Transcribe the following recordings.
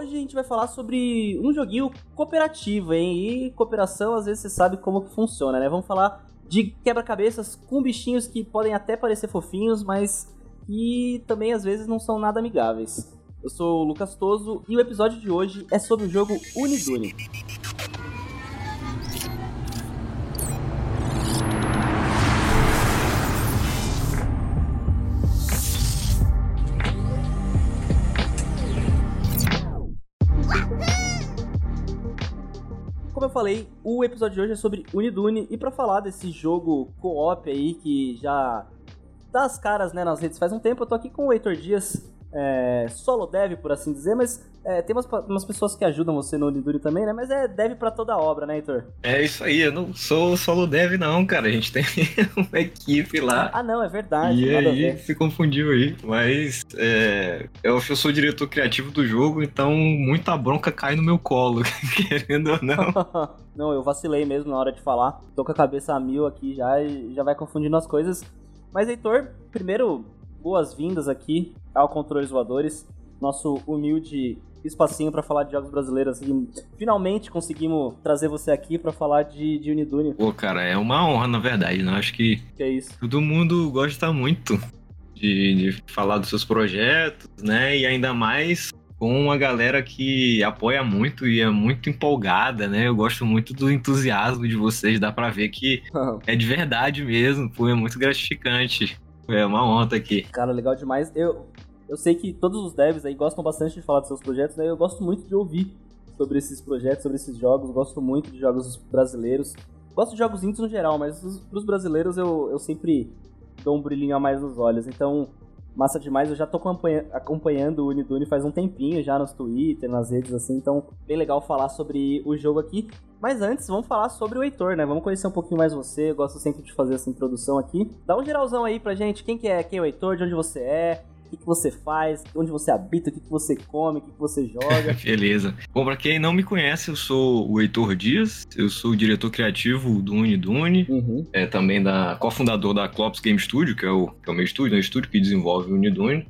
Hoje a gente vai falar sobre um joguinho cooperativo, hein? E cooperação, às vezes você sabe como que funciona, né? Vamos falar de quebra-cabeças com bichinhos que podem até parecer fofinhos, mas que também às vezes não são nada amigáveis. Eu sou o Lucas Toso e o episódio de hoje é sobre o jogo Unidune. Falei, o episódio de hoje é sobre Unidune e para falar desse jogo co-op aí que já dá as caras né, nas redes faz um tempo, eu tô aqui com o Heitor Dias, é, solo dev, por assim dizer, mas é, tem umas, umas pessoas que ajudam você no Uniduri também, né? Mas é dev pra toda obra, né, Heitor? É isso aí, eu não sou solo dev não, cara. A gente tem uma equipe lá. Ah, não, é verdade. E aí se confundiu aí. Mas é, eu, eu sou diretor criativo do jogo, então muita bronca cai no meu colo, querendo ou não. não, eu vacilei mesmo na hora de falar. Tô com a cabeça a mil aqui já e já vai confundindo as coisas. Mas, Heitor, primeiro, boas-vindas aqui ao Controles Voadores, nosso humilde espacinho para falar de jogos brasileiros. E finalmente conseguimos trazer você aqui para falar de, de Unidune. Pô, cara, é uma honra, na verdade, né? Acho que, que é isso. todo mundo gosta muito de, de falar dos seus projetos, né? E ainda mais com uma galera que apoia muito e é muito empolgada, né? Eu gosto muito do entusiasmo de vocês, dá pra ver que é de verdade mesmo, pô, é muito gratificante. É uma honra aqui. Cara, legal demais. Eu, eu sei que todos os devs aí gostam bastante de falar dos seus projetos, né? Eu gosto muito de ouvir sobre esses projetos, sobre esses jogos, gosto muito de jogos brasileiros. Gosto de jogos índios no geral, mas pros brasileiros eu, eu sempre dou um brilhinho a mais nos olhos. Então, massa demais. Eu já tô acompanhando o Unidune faz um tempinho já nos Twitter, nas redes assim, então bem legal falar sobre o jogo aqui. Mas antes, vamos falar sobre o Heitor, né? Vamos conhecer um pouquinho mais você. Eu gosto sempre de fazer essa introdução aqui. Dá um geralzão aí pra gente. Quem que é? Quem é o Heitor? De onde você é? O que, que você faz, onde você habita, o que, que você come, o que, que você joga. Beleza. Bom, pra quem não me conhece, eu sou o Heitor Dias, eu sou o diretor criativo do Unidune, uhum. é também da cofundador da Clops Game Studio, que é o, que é o meu estúdio, é o estúdio que desenvolve o Unidune.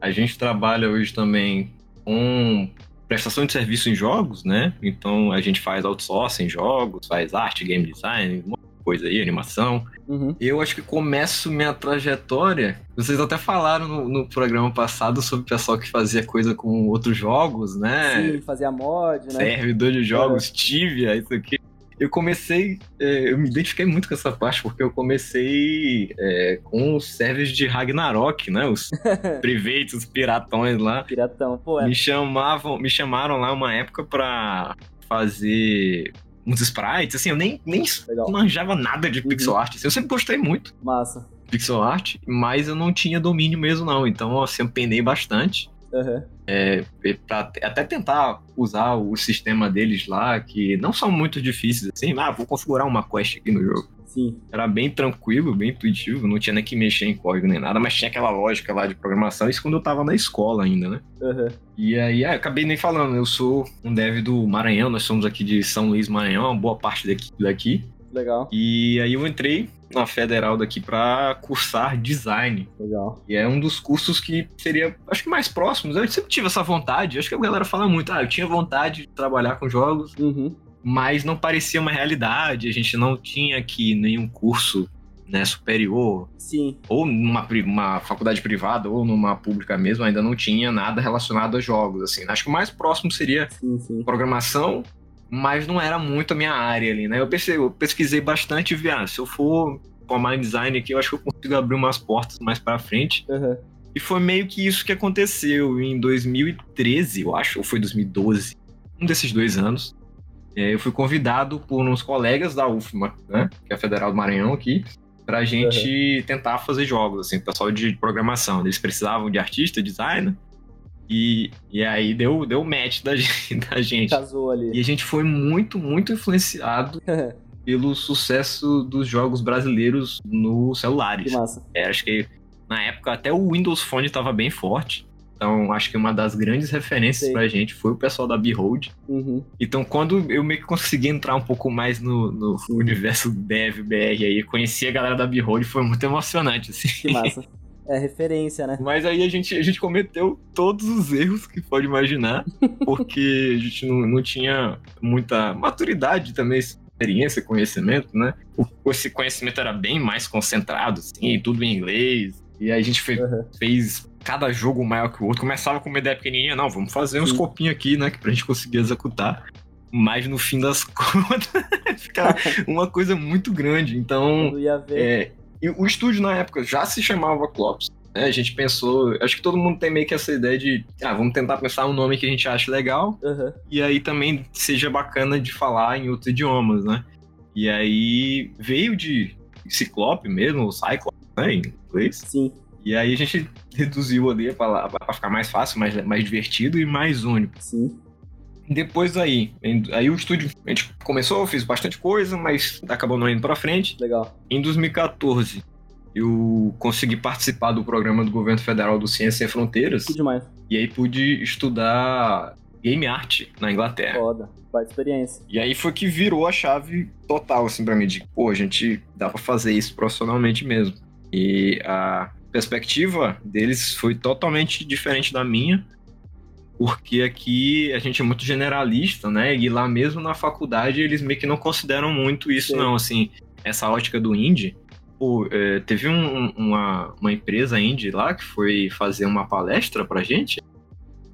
A gente trabalha hoje também com prestação de serviço em jogos, né? Então a gente faz outsourcing em jogos, faz arte, game design, coisa aí, animação. Uhum. Eu acho que começo minha trajetória. Vocês até falaram no, no, programa passado sobre o pessoal que fazia coisa com outros jogos, né? Sim, fazia mod, né? Servidor de jogos, é. Tibia, isso aqui. Eu comecei, é, eu me identifiquei muito com essa parte, porque eu comecei é, com os servers de Ragnarok, né? Os privates, os piratões lá. Piratão, pô. É. Me chamavam, me chamaram lá uma época pra fazer uns sprites, assim, eu nem, nem manjava nada de uhum. pixel art. Assim, eu sempre gostei muito. Massa. Pixel art, mas eu não tinha domínio mesmo, não. Então, assim, eu penei bastante. Uhum. É, pra até tentar usar o sistema deles lá, que não são muito difíceis, assim, ah, vou configurar uma quest aqui no jogo. Sim. Era bem tranquilo, bem intuitivo, não tinha nem que mexer em código nem nada, mas tinha aquela lógica lá de programação, isso quando eu tava na escola ainda, né? Uhum. E aí, ah, eu acabei nem falando, eu sou um dev do Maranhão, nós somos aqui de São Luís, Maranhão, uma boa parte daqui. daqui. Legal. E aí eu entrei na federal daqui para cursar design. Legal. E é um dos cursos que seria, acho que mais próximos. Eu sempre tive essa vontade. Acho que a galera fala muito, ah, eu tinha vontade de trabalhar com jogos. Uhum mas não parecia uma realidade. A gente não tinha aqui nenhum curso né, superior. Sim. Ou numa uma faculdade privada, ou numa pública mesmo, ainda não tinha nada relacionado a jogos. Assim. Acho que o mais próximo seria sim, sim. programação, mas não era muito a minha área ali, né? Eu, pensei, eu pesquisei bastante e vi, ah, se eu for formar em design aqui, eu acho que eu consigo abrir umas portas mais para frente. Uhum. E foi meio que isso que aconteceu em 2013, eu acho, ou foi 2012. Um desses dois anos. É, eu fui convidado por uns colegas da UFMA, né, que é a Federal do Maranhão aqui, pra gente uhum. tentar fazer jogos, assim, pessoal de programação. Eles precisavam de artista, designer, e, e aí deu, deu match da gente, da gente. Casou ali. E a gente foi muito, muito influenciado pelo sucesso dos jogos brasileiros nos celulares. Que massa. É, acho que na época até o Windows Phone estava bem forte. Então, acho que uma das grandes referências Sim. pra gente foi o pessoal da Behold. Uhum. Então, quando eu meio que consegui entrar um pouco mais no, no universo dev, BR aí, conheci a galera da Behold, foi muito emocionante, assim. Que massa. É referência, né? Mas aí a gente, a gente cometeu todos os erros que pode imaginar, porque a gente não, não tinha muita maturidade também, experiência, conhecimento, né? Esse conhecimento era bem mais concentrado, assim, tudo em inglês. E aí a gente uhum. fez cada jogo maior que o outro. Começava com uma ideia pequenininha, não, vamos fazer uns copinhos aqui, né? Pra gente conseguir executar. Mas no fim das contas, ficava uma coisa muito grande. Então, é, o estúdio na época já se chamava Clops. Né? A gente pensou, acho que todo mundo tem meio que essa ideia de, ah, vamos tentar pensar um nome que a gente ache legal. Uhum. E aí também seja bacana de falar em outros idiomas, né? E aí veio de Ciclope mesmo, o Cyclops, né, em inglês. Sim. E aí a gente reduziu ali para ficar mais fácil, mais, mais divertido e mais único. Sim. Depois aí, aí o estúdio, a gente começou, fiz bastante coisa, mas acabou não indo para frente. Legal. Em 2014, eu consegui participar do programa do governo federal do Ciência Sem Fronteiras. Que demais. E aí pude estudar game art na Inglaterra. Foda, faz experiência. E aí foi que virou a chave total, assim, pra mim, de, pô, a gente dá pra fazer isso profissionalmente mesmo. E a perspectiva deles foi totalmente diferente da minha porque aqui a gente é muito generalista, né? E lá mesmo na faculdade eles meio que não consideram muito isso, Sim. não. Assim, essa ótica do indie. Pô, é, teve um, uma, uma empresa indie lá que foi fazer uma palestra pra gente.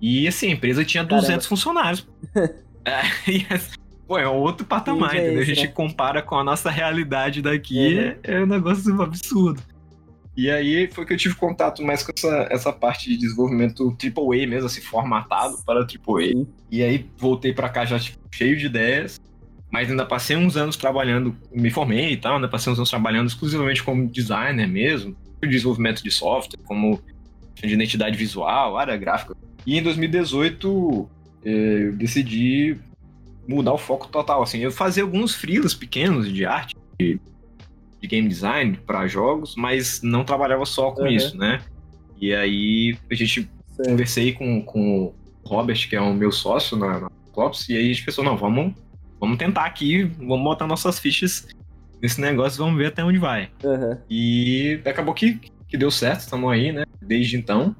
E assim, a empresa tinha 200 Caramba. funcionários. é, e, pô, é outro patamar, é entendeu? Esse, a gente né? compara com a nossa realidade daqui, é, é um negócio absurdo. E aí foi que eu tive contato mais com essa, essa parte de desenvolvimento AAA mesmo, assim, formatado para AAA. E aí voltei para cá já tipo, cheio de ideias, mas ainda passei uns anos trabalhando, me formei e tal, ainda passei uns anos trabalhando exclusivamente como designer mesmo, desenvolvimento de software, como de identidade visual, área gráfica. E em 2018 eh, eu decidi mudar o foco total, assim, eu fazia alguns freelas pequenos de arte, de de game design para jogos, mas não trabalhava só com uhum. isso, né? E aí a gente Sim. conversei com, com o Robert, que é o meu sócio na, na Clops, e aí a gente pensou, não, vamos, vamos tentar aqui, vamos botar nossas fichas nesse negócio, vamos ver até onde vai. Uhum. E acabou que, que deu certo, estamos aí, né? Desde então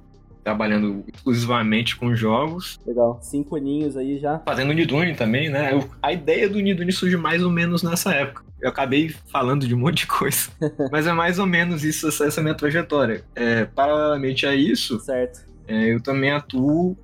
trabalhando exclusivamente com jogos. Legal, cinco aninhos aí já. Fazendo Nidune também, né? a ideia do Nidune surge mais ou menos nessa época. Eu acabei falando de um monte de coisa, mas é mais ou menos isso, essa, essa minha trajetória. É, paralelamente a isso, certo. É, eu também atuo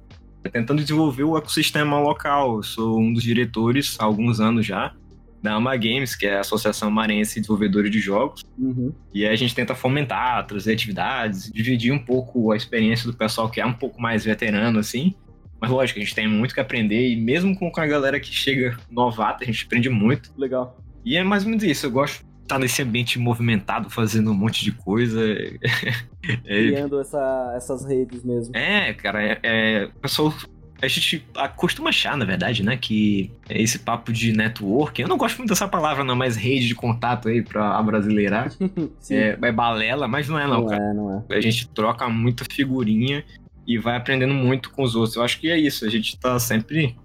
tentando desenvolver o ecossistema local. Eu sou um dos diretores há alguns anos já da AMA Games, que é a Associação Marense de Desenvolvedores de Jogos. Uhum. E aí a gente tenta fomentar, trazer atividades, dividir um pouco a experiência do pessoal que é um pouco mais veterano, assim. Mas lógico, a gente tem muito que aprender e mesmo com a galera que chega novata, a gente aprende muito. Legal. E é mais ou menos isso, eu gosto de estar nesse ambiente movimentado, fazendo um monte de coisa. É, Criando essa, essas redes mesmo. É, cara, é, é, o pessoal a gente costuma achar, na verdade, né, que esse papo de network, eu não gosto muito dessa palavra, não, mas rede de contato aí pra brasileirar, é, é, balela, mas não é não, não cara. É, não é. A gente troca muita figurinha e vai aprendendo muito com os outros. Eu acho que é isso, a gente tá sempre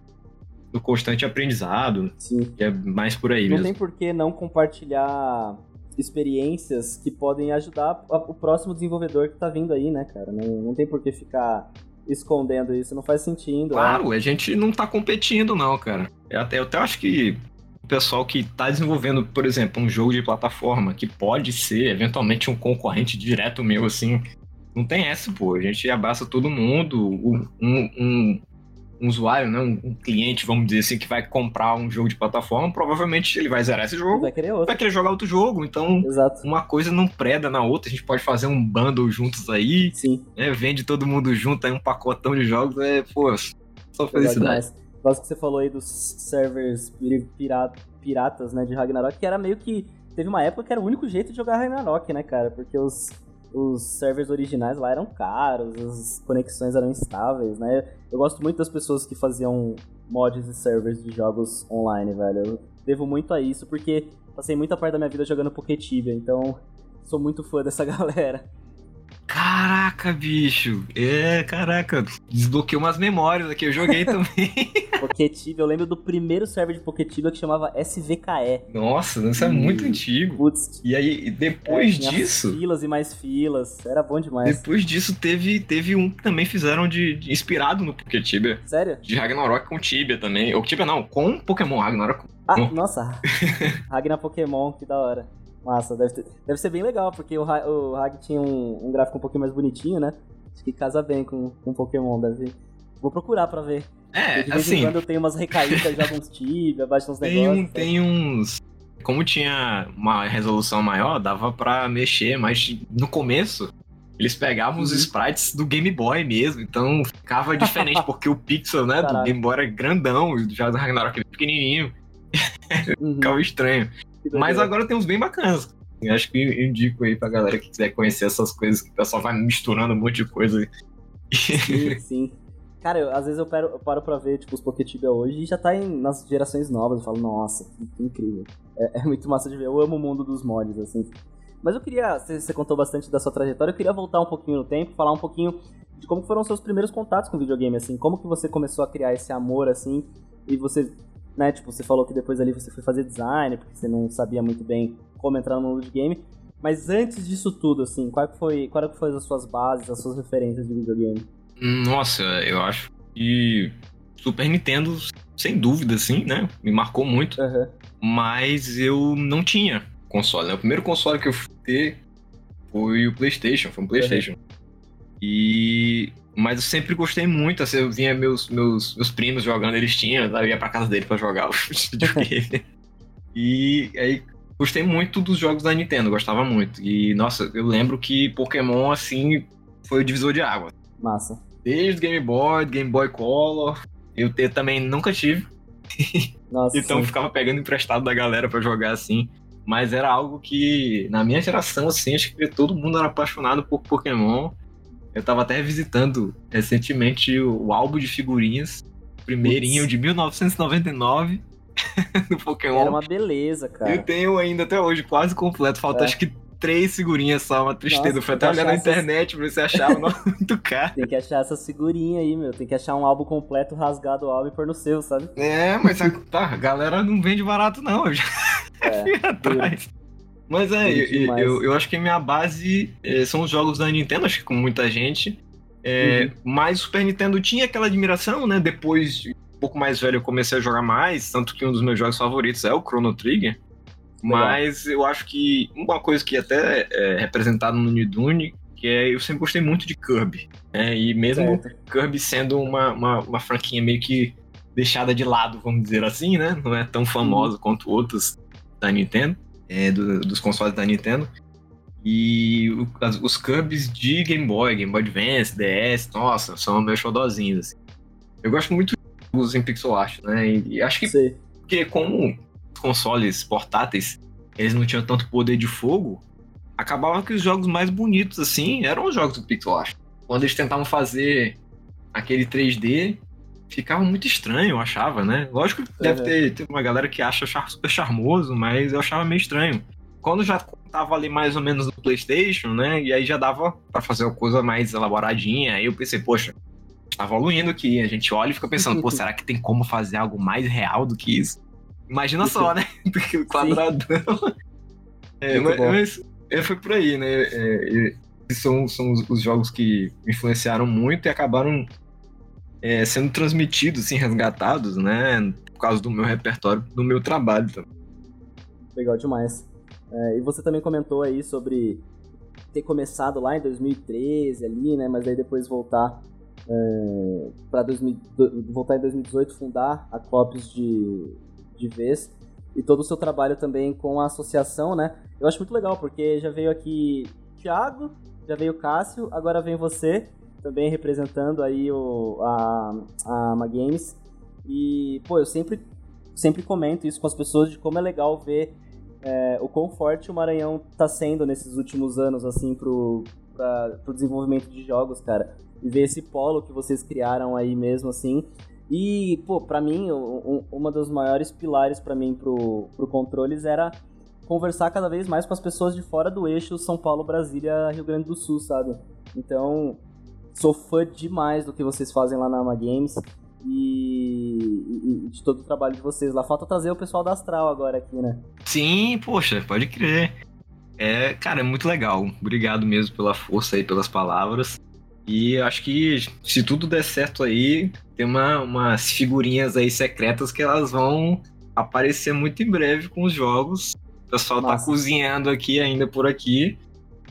no constante aprendizado. Sim. é mais por aí não mesmo. Não tem por que não compartilhar experiências que podem ajudar o próximo desenvolvedor que tá vindo aí, né, cara? Não, não tem por que ficar escondendo isso, não faz sentido. Claro, né? a gente não tá competindo, não, cara. Eu até, eu até acho que o pessoal que tá desenvolvendo, por exemplo, um jogo de plataforma que pode ser eventualmente um concorrente direto meu, assim, não tem essa, pô. A gente abraça todo mundo. Um, um, um usuário, né, um, cliente, vamos dizer assim, que vai comprar um jogo de plataforma, provavelmente ele vai zerar esse jogo, vai querer, vai querer jogar outro jogo. Então, Exato. uma coisa não preda na outra. A gente pode fazer um bundle juntos aí, Sim. Né, vende todo mundo junto aí um pacotão de jogos, é, pô, só felicidade. Gosto que você falou aí dos servers pirata, piratas, né, de Ragnarok, que era meio que teve uma época que era o único jeito de jogar Ragnarok, né, cara? Porque os os servers originais lá eram caros, as conexões eram instáveis, né? Eu gosto muito das pessoas que faziam mods e servers de jogos online, velho. Eu devo muito a isso, porque passei muita parte da minha vida jogando Pokétibia, então sou muito fã dessa galera. Caraca, bicho. É, caraca. Desbloqueei umas memórias aqui, eu joguei também. Poketibia, eu lembro do primeiro server de Poketibia que chamava SVKE. Nossa, isso é muito antigo. Putz. E aí, depois é, disso. Filas e mais filas. Era bom demais. Depois disso, teve, teve um que também fizeram de, de inspirado no Poketibia. Sério? De Ragnarok com Tibia também. Ou Tibia não, com Pokémon Ragnarok. Ah, nossa. Ragnar Pokémon, que da hora. Massa, deve, ter, deve ser bem legal, porque o, o Hag tinha um, um, gráfico um pouquinho mais bonitinho, né? Acho que casa bem com, com Pokémon, deve. Vou procurar pra ver. É, de vez assim. Em quando eu tenho umas recaídas, jogo uns Tibia, baixo uns tem negócios. Um, tem uns. Como tinha uma resolução maior, dava pra mexer, mas no começo eles pegavam uhum. os sprites do Game Boy mesmo, então ficava diferente, porque o pixel, né, do Game Boy era grandão, já do Ragnarok era pequenininho. Uhum. ficava estranho. Mas agora tem uns bem bacanas. Eu acho que eu indico aí pra galera que quiser conhecer essas coisas, que o pessoal vai misturando um monte de coisa. Sim, sim. Cara, eu, às vezes eu paro, eu paro pra ver, tipo, os Poketibia hoje e já tá em, nas gerações novas. Eu falo, nossa, que incrível. É, é, muito massa de ver. Eu amo o mundo dos mods, assim. Mas eu queria, você, você contou bastante da sua trajetória, eu queria voltar um pouquinho no tempo, falar um pouquinho de como foram os seus primeiros contatos com videogame, assim. Como que você começou a criar esse amor, assim, e você né? Tipo, você falou que depois ali você foi fazer design, porque você não sabia muito bem como entrar no mundo de game. Mas antes disso tudo, assim, qual foi, qual foi as suas bases, as suas referências de videogame? Nossa, eu acho que Super Nintendo, sem dúvida, assim, né? Me marcou muito. Uhum. Mas eu não tinha console, né? O primeiro console que eu fui ter foi o PlayStation, foi um PlayStation. Uhum. E mas eu sempre gostei muito, assim, eu vinha meus, meus, meus primos jogando, eles tinham, eu ia pra casa dele pra jogar o videogame. e aí gostei muito dos jogos da Nintendo, gostava muito. E, nossa, eu lembro que Pokémon, assim, foi o divisor de água. Massa. Desde Game Boy, Game Boy Color, eu ter, também nunca tive. Nossa, então sim. ficava pegando emprestado da galera para jogar assim. Mas era algo que, na minha geração, assim, acho que todo mundo era apaixonado por Pokémon. Eu tava até visitando recentemente o, álbum de figurinhas, primeirinho de 1999 do Pokémon. Era uma beleza, cara. Eu tenho ainda até hoje, quase completo. Falta é. acho que três figurinhas só, uma tristeza. Nossa, eu fui até olhar na essas... internet pra ver se achava muito caro. Tem que achar essas figurinhas aí, meu. Tem que achar um álbum completo, rasgado o álbum e pôr no seu, sabe? É, mas tá, a galera não vende barato, não. Eu já é, fui atrás. Mas é, eu, eu, eu, acho que a minha base é, são os jogos da Nintendo, acho que com muita gente. É, uhum. Mas o Super Nintendo tinha aquela admiração, né? Depois, um pouco mais velho, eu comecei a jogar mais, tanto que um dos meus jogos favoritos é o Chrono Trigger. Mas eu acho que uma coisa que até é representada no Nidune, que é eu sempre gostei muito de Kirby. Né? E mesmo certo. Kirby sendo uma, uma, uma, franquinha meio que deixada de lado, vamos dizer assim, né? Não é tão famosa uhum. quanto outros da Nintendo é, do, dos consoles da Nintendo. E o, as, os Cubs de Game Boy, Game Boy Advance, DS, nossa, são meus xodozinhos. Assim. Eu gosto muito dos em pixel art, né? E, e acho que Sim. porque como os consoles portáteis eles não tinham tanto poder de fogo, acabava que os jogos mais bonitos assim eram os jogos do pixel art. Quando eles tentavam fazer aquele 3D, ficava muito estranho, eu achava, né? Lógico que deve ter, ter, uma galera que acha super charmoso, mas eu achava meio estranho. Quando já tava ali mais ou menos no PlayStation, né? E aí já dava para fazer uma coisa mais elaboradinha. Aí eu pensei, poxa, tá evoluindo aqui. A gente olha e fica pensando, pô, será que tem como fazer algo mais real do que isso? Imagina só, né? Do que o quadradão. é, mas, mas é, foi por aí, né? É, são, são os, os jogos que influenciaram muito e acabaram é, sendo transmitidos, assim, resgatados, né? Por causa do meu repertório, do meu trabalho também. Legal demais. É, e você também comentou aí sobre ter começado lá em 2013 ali, né? Mas aí depois voltar é, para voltar em 2018 fundar a Clopes de, de vez e todo o seu trabalho também com a associação, né? Eu acho muito legal porque já veio aqui Thiago, já veio Cássio, agora vem você também representando aí o, a, a Ama Games. E, pô, eu sempre, sempre comento isso com as pessoas de como é legal ver é, o quão forte o Maranhão tá sendo nesses últimos anos, assim, pro, pra, pro desenvolvimento de jogos, cara. E ver esse polo que vocês criaram aí mesmo, assim. E, pô, pra mim, um, uma dos maiores pilares para mim pro, pro Controles era conversar cada vez mais com as pessoas de fora do eixo São Paulo, Brasília, Rio Grande do Sul, sabe? Então, sou fã demais do que vocês fazem lá na Ama Games e, e, de todo o trabalho de vocês lá. Falta trazer o pessoal da Astral agora aqui, né? Sim, poxa, pode crer. É, cara, é muito legal. Obrigado mesmo pela força aí, pelas palavras. E acho que se tudo der certo aí, tem uma, umas figurinhas aí secretas que elas vão aparecer muito em breve com os jogos. O pessoal Nossa. tá cozinhando aqui ainda por aqui.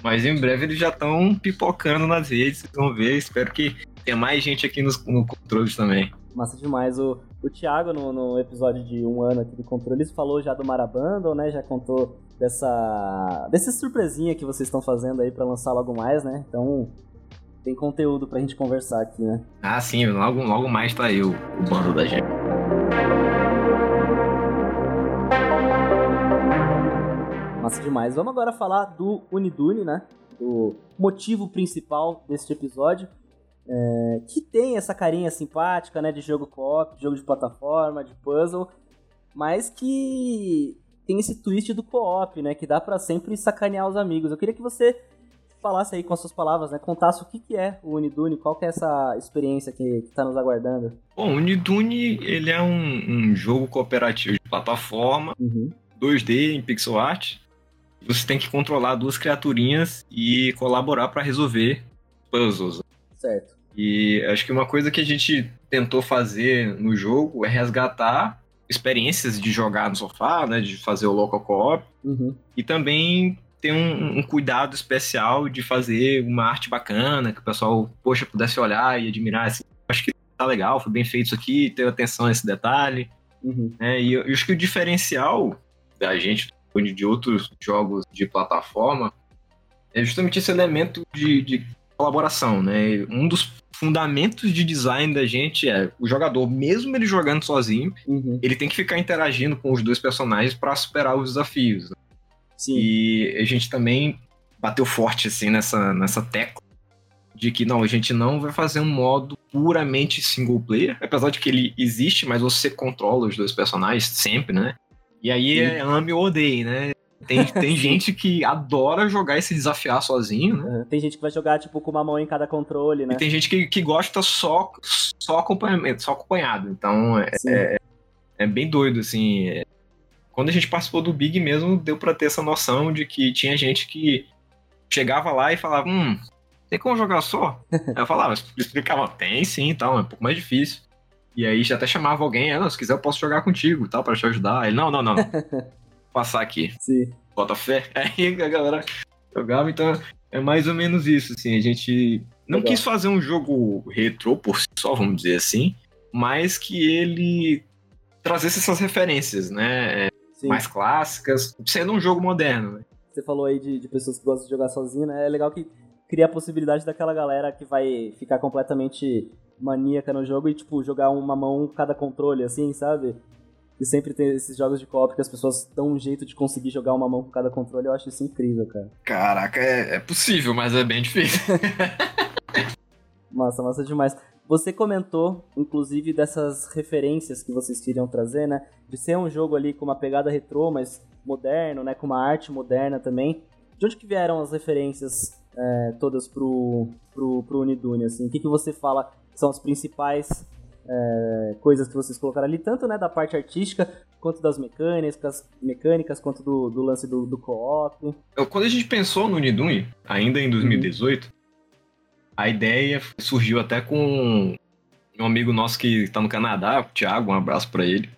Mas em breve eles já estão pipocando nas redes, vocês vão ver. Espero que tenha mais gente aqui nos, no controles também. Massa demais. O, o Thiago, no, no episódio de um ano aqui do controles, falou já do Marabundle, né? Já contou dessa, dessa surpresinha que vocês estão fazendo aí para lançar logo mais, né? Então, tem conteúdo pra gente conversar aqui, né? Ah, sim, logo, logo mais tá aí o, o bando da gente. Massa demais. Vamos agora falar do Unidune, né? Do motivo principal deste episódio. É, que tem essa carinha simpática, né? De jogo co-op, jogo de plataforma, de puzzle. Mas que tem esse twist do co-op, né? Que dá para sempre sacanear os amigos. Eu queria que você falasse aí com as suas palavras, né? Contasse o que, que é o Unidune, qual que é essa experiência que, está nos aguardando. Bom, o Unidune, ele é um, um jogo cooperativo de plataforma, uhum. 2D em pixel art, você tem que controlar duas criaturinhas e colaborar para resolver puzzles. Certo. E acho que uma coisa que a gente tentou fazer no jogo é resgatar experiências de jogar no sofá, né, de fazer o local co-op, uhum. e também ter um, um, cuidado especial de fazer uma arte bacana, que o pessoal, poxa, pudesse olhar e admirar, assim, acho que tá legal, foi bem feito isso aqui, ter atenção a esse detalhe, uhum. né, e eu, eu acho que o diferencial da gente de outros jogos de plataforma, é justamente esse elemento de, de colaboração, né? Um dos fundamentos de design da gente é o jogador, mesmo ele jogando sozinho, uhum. ele tem que ficar interagindo com os dois personagens para superar os desafios. Né? Sim. E a gente também bateu forte assim nessa, nessa tecla de que não, a gente não vai fazer um modo puramente single player, apesar de que ele existe, mas você controla os dois personagens sempre, né? E aí é ame ou odeie, né? Tem, tem gente que adora jogar e se desafiar sozinho, né? Tem gente que vai jogar, tipo, com uma mão em cada controle, né? E tem gente que, que gosta só, só acompanhamento, só acompanhado. Então, é, é, é, bem doido, assim. É... Quando a gente participou do Big mesmo, deu pra ter essa noção de que tinha gente que chegava lá e falava, hum, tem como jogar só? Aí eu falava, explicava, tem sim e tal, é um pouco mais difícil. E aí já até chamava alguém, ah, não, se quiser eu posso jogar contigo, tal, para te ajudar. Ele, não, não, não. Passar aqui. Sim. Bota fé. Aí a galera jogava, então é mais ou menos isso, assim. A gente não Legal. quis fazer um jogo retrô por si só, vamos dizer assim, mas que ele trazesse essas referências, né? Sim. Mais clássicas, sendo um jogo moderno. Né? Você falou aí de, de pessoas que gostam de jogar sozinho, né? É legal que cria a possibilidade daquela galera que vai ficar completamente maníaca no jogo e, tipo, jogar uma mão cada controle, assim, sabe? E sempre tem esses jogos de co-op que as pessoas dão um jeito de conseguir jogar uma mão com cada controle. Eu acho isso incrível, cara. Caraca, é, é possível, mas é bem difícil. massa, massa demais. Você comentou, inclusive, dessas referências que vocês queriam trazer, né? De ser um jogo ali com uma pegada retrô, mas moderno, né? Com uma arte moderna também. De onde que vieram as referências é, todas pro, pro, pro Unidune, assim? O que, que você fala são as principais é, coisas que vocês colocaram ali, tanto né, da parte artística, quanto das mecânicas, mecânicas quanto do, do lance do, do co-op. Quando a gente pensou no Unidune, ainda em 2018, uhum. a ideia surgiu até com um amigo nosso que está no Canadá, o Thiago, um abraço para ele.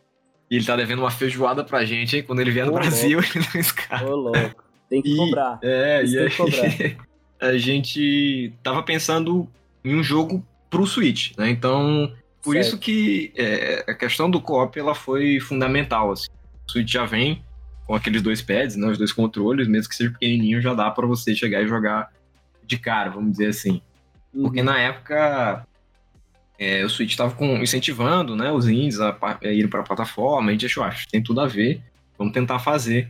E ele tá devendo uma feijoada pra gente, hein? Quando ele vier no Ô, Brasil, louco. ele não escapa. Ô, louco. Tem que e, cobrar. É, Isso e aí, a gente tava pensando em um jogo pro Switch, né? Então, por certo. isso que é, a questão do co-op ela foi fundamental. Assim. O Switch já vem com aqueles dois pads, né, os dois controles, mesmo que seja pequenininho, já dá para você chegar e jogar de cara, vamos dizer assim. Uhum. Porque na época é, o Switch estava incentivando né, os indies a, a irem para a plataforma, a gente achou, acho, tem tudo a ver, vamos tentar fazer.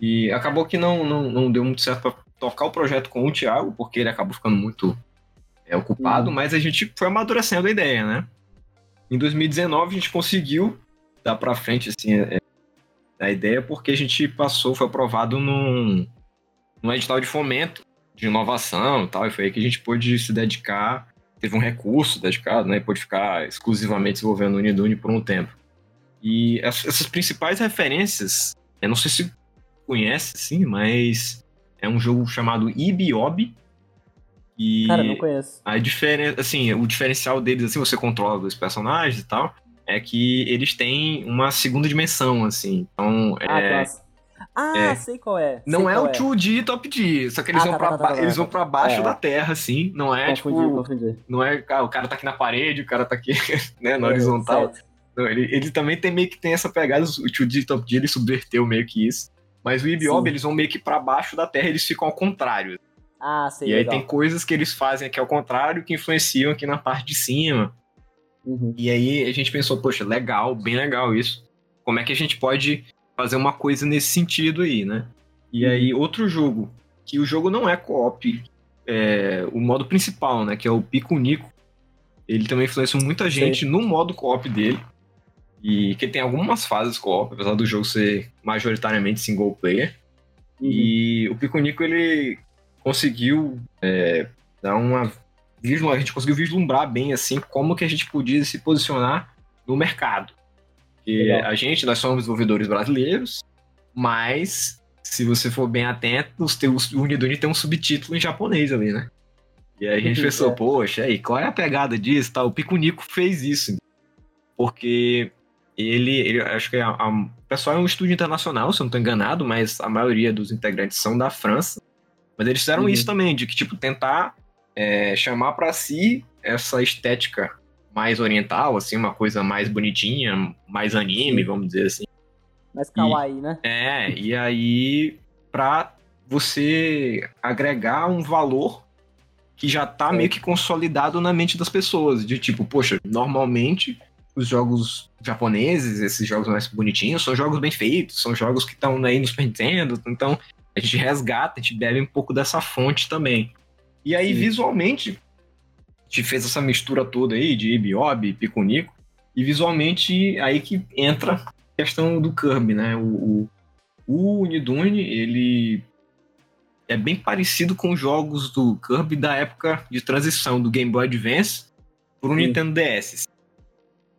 E acabou que não, não, não deu muito certo para tocar o projeto com o Thiago, porque ele acabou ficando muito é ocupado, uhum. mas a gente foi amadurecendo a ideia, né? Em 2019 a gente conseguiu dar para frente assim, é, A ideia é porque a gente passou, foi aprovado num, num edital de fomento, de inovação e tal, e foi aí que a gente pôde se dedicar, teve um recurso dedicado, né, e pôde ficar exclusivamente desenvolvendo o Unidune por um tempo. E essas principais referências, eu não sei se conhece, sim, mas é um jogo chamado Ibiob. E Cara, não conheço. A diferença, assim, o diferencial deles, assim, você controla dois personagens e tal, é que eles têm uma segunda dimensão, assim. Então, ah, é. Ah, é, sei qual é. Não é o 2D é. Top D, só que eles, ah, vão, tá, pra, tá, tá, tá eles vão pra baixo é. da terra, assim. Não é confundi, tipo. Confundi. Não é. Ah, o cara tá aqui na parede, o cara tá aqui, né, na é, horizontal. Não, ele, ele também tem meio que tem essa pegada. O 2D Top D ele subverteu meio que isso. Mas o Ibiob, eles vão meio que para baixo da terra, eles ficam ao contrário. Ah, sei. E legal. aí tem coisas que eles fazem aqui ao contrário que influenciam aqui na parte de cima. Uhum. E aí a gente pensou, poxa, legal, bem legal isso. Como é que a gente pode fazer uma coisa nesse sentido aí, né? E uhum. aí, outro jogo, que o jogo não é co-op, é, o modo principal, né? Que é o Pico Nico. Ele também influenciou muita gente Sim. no modo co-op dele. E que tem algumas fases co-op, apesar do jogo ser majoritariamente single player. Uhum. E o Pico Nico, ele conseguiu é, dar uma a gente conseguiu vislumbrar bem assim como que a gente podia se posicionar no mercado. E a gente, nós somos desenvolvedores brasileiros, mas se você for bem atento, os teus, o Uniduni tem um subtítulo em japonês ali, né? E aí a gente pensou, é. poxa, aí, qual é a pegada disso? Tá, o Picunico fez isso. Porque ele, ele acho que a, a, o pessoal é um estúdio internacional, se eu não estou enganado, mas a maioria dos integrantes são da França. Mas eles fizeram uhum. isso também, de que, tipo, tentar é, chamar para si essa estética mais oriental, assim, uma coisa mais bonitinha, mais anime, vamos dizer assim. Mais kawaii, e, né? É, e aí pra você agregar um valor que já tá é. meio que consolidado na mente das pessoas, de tipo, poxa, normalmente os jogos japoneses, esses jogos mais bonitinhos, são jogos bem feitos, são jogos que estão aí no Super Nintendo, então a gente resgata, a gente bebe um pouco dessa fonte também. E aí, Sim. visualmente, a gente fez essa mistura toda aí de Ibiob, Picunico, e visualmente aí que entra a questão do Kirby, né? O, o, o Unidune, ele é bem parecido com os jogos do Kirby da época de transição do Game Boy Advance para o Nintendo DS.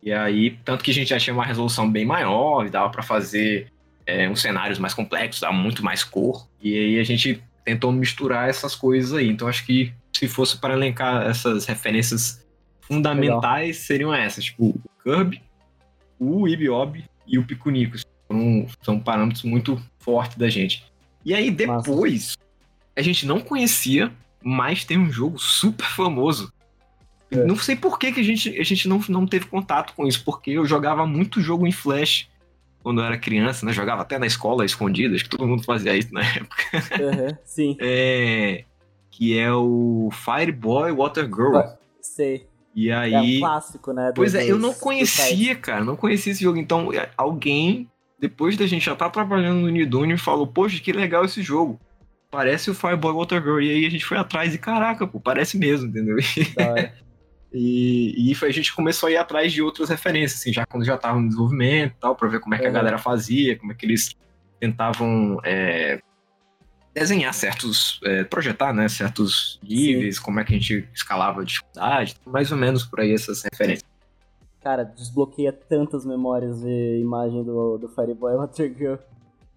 E aí, tanto que a gente já tinha uma resolução bem maior, e dava para fazer é, uns cenários mais complexos, dava muito mais cor. E aí a gente tentou misturar essas coisas aí. Então acho que se fosse para elencar essas referências fundamentais, Legal. seriam essas, tipo o Kirby, o Ibiob e o Picunico. São, são parâmetros muito fortes da gente. E aí depois, Nossa. a gente não conhecia, mas tem um jogo super famoso. É. Não sei por que, que a gente, a gente não, não teve contato com isso, porque eu jogava muito jogo em Flash quando eu era criança, né? Jogava até na escola escondida, acho que todo mundo fazia isso na época. Uhum, sim. É, que é o Fireboy Water Girl. Sei. E aí. É um clássico, né? Pois é, eu não conhecia, cara, não conhecia esse jogo. Então, é, alguém, depois da gente já estar tá trabalhando no Nidune, falou: Poxa, que legal esse jogo. Parece o Fireboy Water Girl. E aí a gente foi atrás e, caraca, pô, parece mesmo, entendeu? E, e a gente começou a ir atrás de outras referências, assim, já quando já estava no desenvolvimento e tal, para ver como é que a galera fazia, como é que eles tentavam é, desenhar certos, é, projetar, né, certos níveis, Sim. como é que a gente escalava a dificuldade, mais ou menos por aí essas referências. Cara, desbloqueia tantas memórias ver imagem do, do Fireboy Watergirl.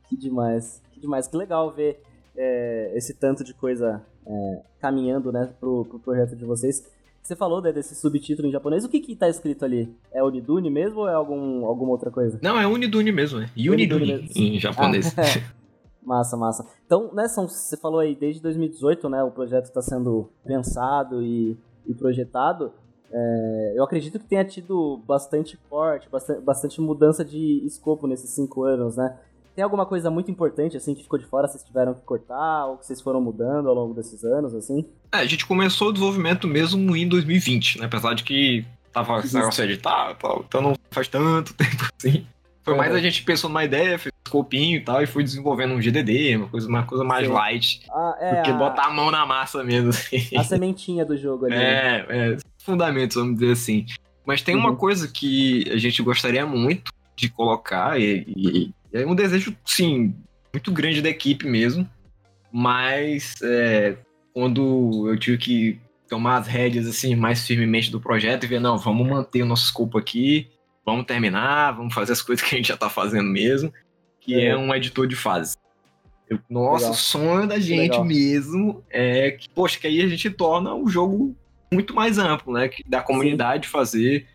Que demais, que demais, que legal ver é, esse tanto de coisa é, caminhando, né, pro, pro projeto de vocês. Você falou né, desse subtítulo em japonês. O que que tá escrito ali? É Unidune mesmo ou é algum, alguma outra coisa? Não, é Unidune mesmo, é. Unidune, Unidune em japonês. Ah, é. Massa, massa. Então, né, são, você falou aí, desde 2018, né, o projeto está sendo pensado e, e projetado. É, eu acredito que tenha tido bastante corte, bastante, bastante mudança de escopo nesses cinco anos, né? Tem alguma coisa muito importante, assim, que ficou de fora, vocês tiveram que cortar, ou que vocês foram mudando ao longo desses anos, assim? É, a gente começou o desenvolvimento mesmo em 2020, né? Apesar de que tava esse negócio de editar, tal, então não faz tanto tempo assim. Foi é. mais a gente pensou numa ideia, fez um escopinho e tal, e foi desenvolvendo um GDD, uma coisa, uma coisa mais Sim. light. Ah, é, do que a... botar a mão na massa mesmo. Assim. A sementinha do jogo ali. É, é, fundamentos, vamos dizer assim. Mas tem uhum. uma coisa que a gente gostaria muito de colocar, e, e É um desejo, sim, muito grande da equipe mesmo, mas é, quando eu tive que tomar as rédeas assim mais firmemente do projeto e ver, não, vamos manter o nosso escopo aqui, vamos terminar, vamos fazer as coisas que a gente já tá fazendo mesmo, que é, é um editor de fase. Eu, nossa, o sonho da gente Legal. mesmo é que, poxa, que aí a gente torna o jogo muito mais amplo, né? Que da comunidade Sim. fazer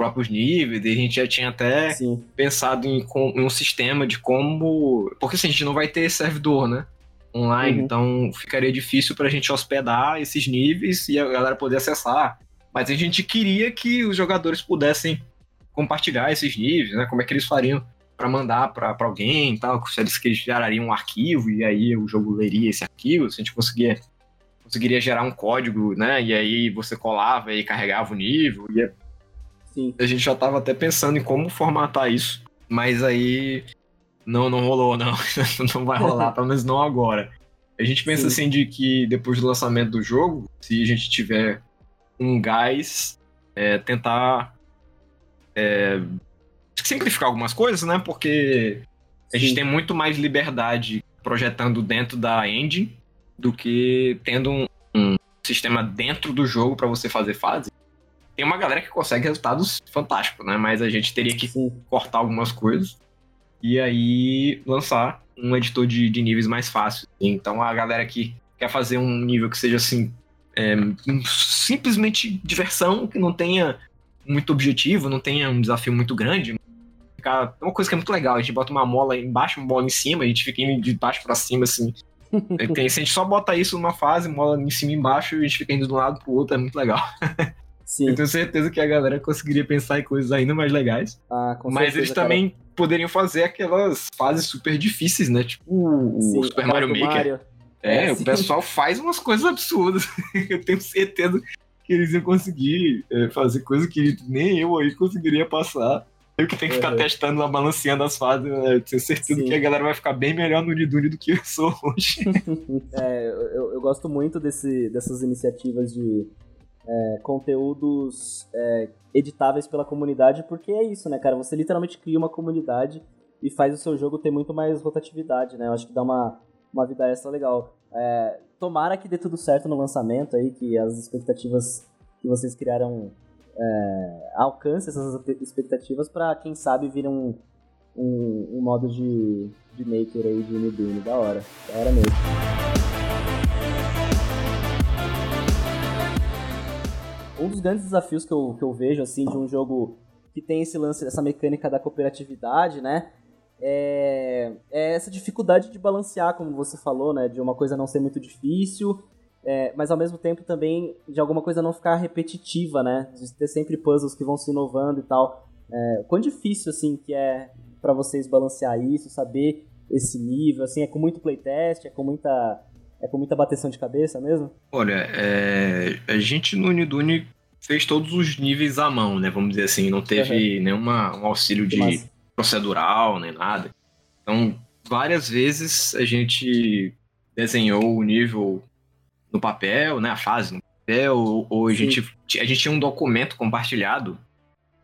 próprios níveis, e a gente já tinha até Sim. pensado em, em, um sistema de como. Porque assim, a gente não vai ter servidor, né? Online, uhum. então ficaria difícil para a gente hospedar esses níveis e a galera poder acessar. Mas a gente queria que os jogadores pudessem compartilhar esses níveis, né? Como é que eles fariam para mandar para alguém e tal, se eles gerariam um arquivo e aí o jogo leria esse arquivo, se a gente conseguia conseguiria gerar um código, né? E aí você colava e carregava o nível. Sim. a gente já estava até pensando em como formatar isso, mas aí não, não rolou, não. não vai rolar, pelo menos não agora. A gente pensa Sim. assim de que depois do lançamento do jogo, se a gente tiver um gás, é, tentar é, simplificar algumas coisas, né? Porque a gente tem muito mais liberdade projetando dentro da engine do que tendo um, um sistema dentro do jogo para você fazer fase. Tem uma galera que consegue resultados fantásticos, né? Mas a gente teria que cortar algumas coisas e aí lançar um editor de, de níveis mais fácil. Então a galera que quer fazer um nível que seja assim é, simplesmente diversão, que não tenha muito objetivo, não tenha um desafio muito grande, ficar. É uma coisa que é muito legal, a gente bota uma mola embaixo, uma bola em cima, a gente fica indo de baixo para cima, assim. Tem, se a gente só bota isso numa fase, mola em cima e embaixo, e a gente fica indo de um lado pro outro, é muito legal. Sim. Eu tenho certeza que a galera conseguiria pensar em coisas ainda mais legais. Ah, com mas certeza, eles também cara. poderiam fazer aquelas fases super difíceis, né? Tipo o sim, Super Mario Maker. Mario. É, é o pessoal faz umas coisas absurdas. Eu tenho certeza que eles iam conseguir é, fazer coisas que nem eu aí conseguiria passar. Eu que tenho que ficar uhum. testando, balanceando as fases, né? tenho certeza Sim. que a galera vai ficar bem melhor no Nidune do que eu sou hoje. é, eu, eu, gosto muito desse, dessas iniciativas de é, conteúdos é, editáveis pela comunidade, porque é isso, né, cara? Você literalmente cria uma comunidade e faz o seu jogo ter muito mais rotatividade, né? Eu acho que dá uma, uma vida extra legal. É, tomara que dê tudo certo no lançamento aí, que as expectativas que vocês criaram é, alcance essas expectativas para quem sabe vir um, um, um, modo de, de maker aí de Unidune da hora. Da hora mesmo. Um dos grandes desafios que eu, que eu vejo assim de um jogo que tem esse lance, essa mecânica da cooperatividade, né? É, é, essa dificuldade de balancear, como você falou, né? De uma coisa não ser muito difícil é, mas ao mesmo tempo também de alguma coisa não ficar repetitiva, né? De ter sempre puzzles que vão se inovando e tal. É, quão difícil, assim, que é para vocês balancear isso, saber esse nível, assim, é com muito playtest, é com muita... É com muita bateção de cabeça mesmo? Olha, é, a gente no Unidune fez todos os níveis à mão, né? Vamos dizer assim, não teve uhum. nenhum um auxílio de massa. procedural, nem nada. Então, várias vezes a gente desenhou o nível no papel, né? A fase no papel, ou, ou a, gente, a gente tinha um documento compartilhado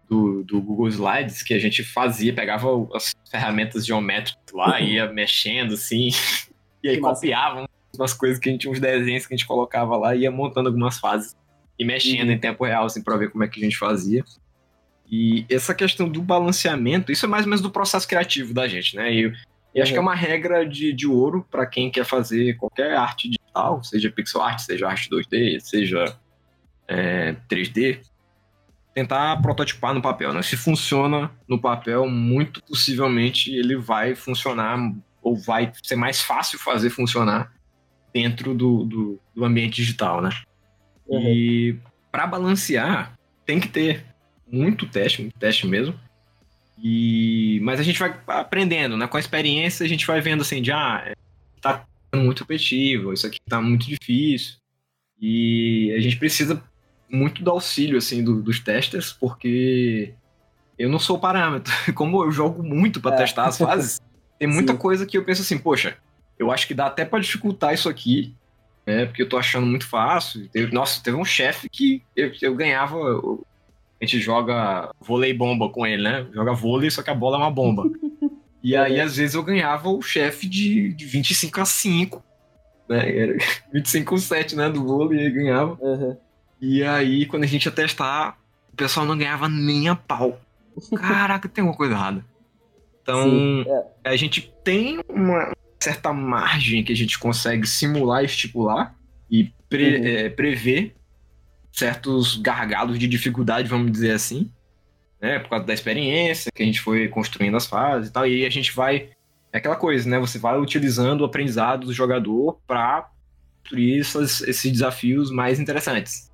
do, do Google Slides que a gente fazia, pegava as ferramentas geométricas lá, ia mexendo assim, e aí copiava umas coisas que a gente, uns desenhos que a gente colocava lá, e ia montando algumas fases e mexendo uhum. em tempo real, assim, pra ver como é que a gente fazia. E essa questão do balanceamento, isso é mais ou menos do processo criativo da gente, né? E, e acho que é uhum. uma regra de, de ouro para quem quer fazer qualquer arte digital, seja pixel art, seja arte 2D, seja é, 3D, tentar prototipar no papel. Né? Se funciona no papel, muito possivelmente ele vai funcionar ou vai ser mais fácil fazer funcionar dentro do, do, do ambiente digital, né? Uhum. E para balancear, tem que ter muito teste, muito teste mesmo. E mas a gente vai aprendendo, né? Com a experiência a gente vai vendo assim, de ah, tá muito repetitivo, isso aqui tá muito difícil. E a gente precisa muito do auxílio, assim, do, dos testers, porque eu não sou parâmetro. Como eu jogo muito para é. testar as fases, tem muita Sim. coisa que eu penso assim, poxa, eu acho que dá até para dificultar isso aqui, né? Porque eu tô achando muito fácil. Teve, nossa, teve um chefe que eu, eu ganhava. a gente joga vôlei bomba com ele, né? Joga vôlei, só que a bola é uma bomba. E aí, às vezes, eu ganhava o chefe de, de 25 a 5. Né? Era 25 a 7, né? Do vôlei, e ganhava. Uhum. E aí, quando a gente ia testar, o pessoal não ganhava nem a pau. Caraca, tem alguma coisa errada. Então, Sim, é. a gente tem uma certa margem que a gente consegue simular e estipular e pre, uhum. é, prever certos gargalos de dificuldade, vamos dizer assim, né? Por causa da experiência que a gente foi construindo as fases e tal. E a gente vai. É aquela coisa, né? Você vai utilizando o aprendizado do jogador para construir esses, esses desafios mais interessantes.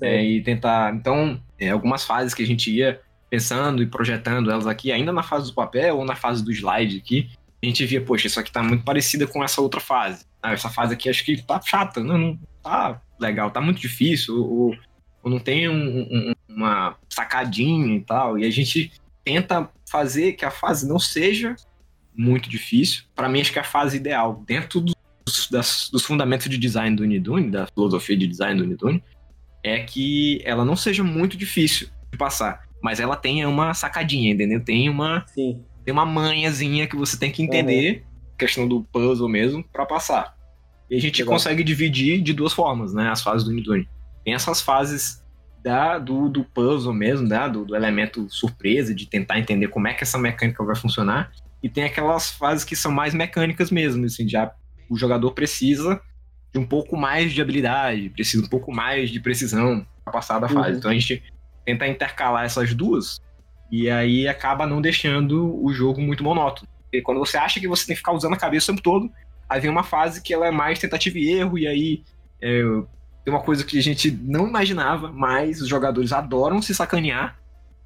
É, e tentar. Então, é, algumas fases que a gente ia pensando e projetando elas aqui, ainda na fase do papel ou na fase do slide aqui, a gente via, poxa, isso aqui tá muito parecida com essa outra fase. Ah, essa fase aqui acho que tá chata, não, não tá legal, tá muito difícil, ou, ou não tem um, um, uma sacadinha e tal. E a gente tenta fazer que a fase não seja muito difícil. Para mim, acho que é a fase ideal, dentro dos, das, dos fundamentos de design do Unidune, da filosofia de design do Unidune, é que ela não seja muito difícil de passar, mas ela tenha uma sacadinha, entendeu? Tem uma, Sim. Tem uma manhazinha que você tem que entender, uhum. questão do puzzle mesmo, para passar. E a gente Legal. consegue dividir de duas formas, né? As fases do Unidune. Tem essas fases da, do, do puzzle mesmo, da, do, do elemento surpresa, de tentar entender como é que essa mecânica vai funcionar. E tem aquelas fases que são mais mecânicas mesmo, assim, já o jogador precisa de um pouco mais de habilidade, precisa um pouco mais de precisão para passar da fase. Uhum. Então a gente tenta intercalar essas duas e aí acaba não deixando o jogo muito monótono. Porque quando você acha que você tem que ficar usando a cabeça o tempo todo, Aí vem uma fase que ela é mais tentativa e erro, e aí é, tem uma coisa que a gente não imaginava, mas os jogadores adoram se sacanear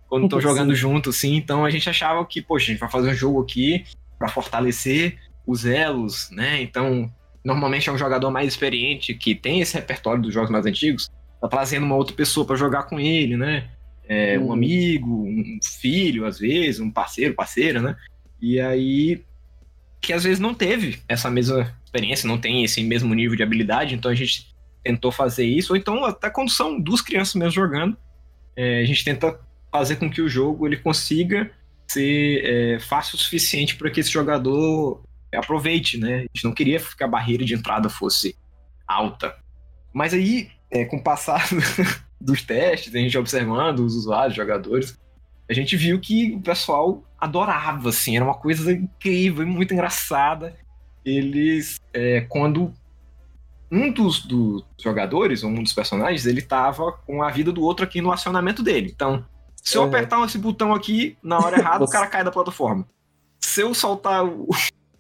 quando estão jogando junto, assim. Então a gente achava que, poxa, a gente vai fazer um jogo aqui para fortalecer os elos, né? Então, normalmente é um jogador mais experiente que tem esse repertório dos jogos mais antigos, tá trazendo uma outra pessoa para jogar com ele, né? É, um uhum. amigo, um filho, às vezes, um parceiro, parceira, né? E aí que às vezes não teve essa mesma experiência, não tem esse mesmo nível de habilidade, então a gente tentou fazer isso, ou então até quando são duas crianças mesmo jogando, é, a gente tenta fazer com que o jogo ele consiga ser é, fácil o suficiente para que esse jogador aproveite, né? A gente não queria que a barreira de entrada fosse alta. Mas aí, é, com o passar dos testes, a gente observando os usuários, jogadores, a gente viu que o pessoal adorava, assim, era uma coisa incrível muito engraçada. Eles, é, quando um dos, dos, jogadores, um dos personagens, ele tava com a vida do outro aqui no acionamento dele. Então, se eu apertar esse botão aqui na hora errada, o cara cai da plataforma. Se eu soltar o,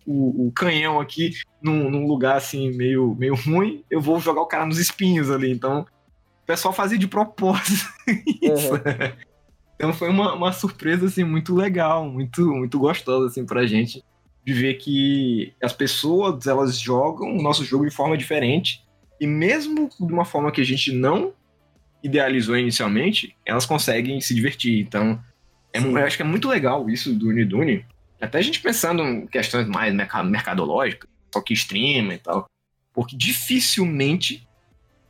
o, o canhão aqui num, num, lugar assim meio, meio ruim, eu vou jogar o cara nos espinhos ali. Então, o pessoal fazia de propósito isso. Uhum. Então foi uma, uma surpresa, assim, muito legal, muito, muito gostosa, assim, pra gente. De ver que as pessoas, elas jogam o nosso jogo de forma diferente. E mesmo de uma forma que a gente não idealizou inicialmente, elas conseguem se divertir. Então, é, eu acho que é muito legal isso do Unidune. Até a gente pensando em questões mais mercadológicas, só que stream e tal. Porque dificilmente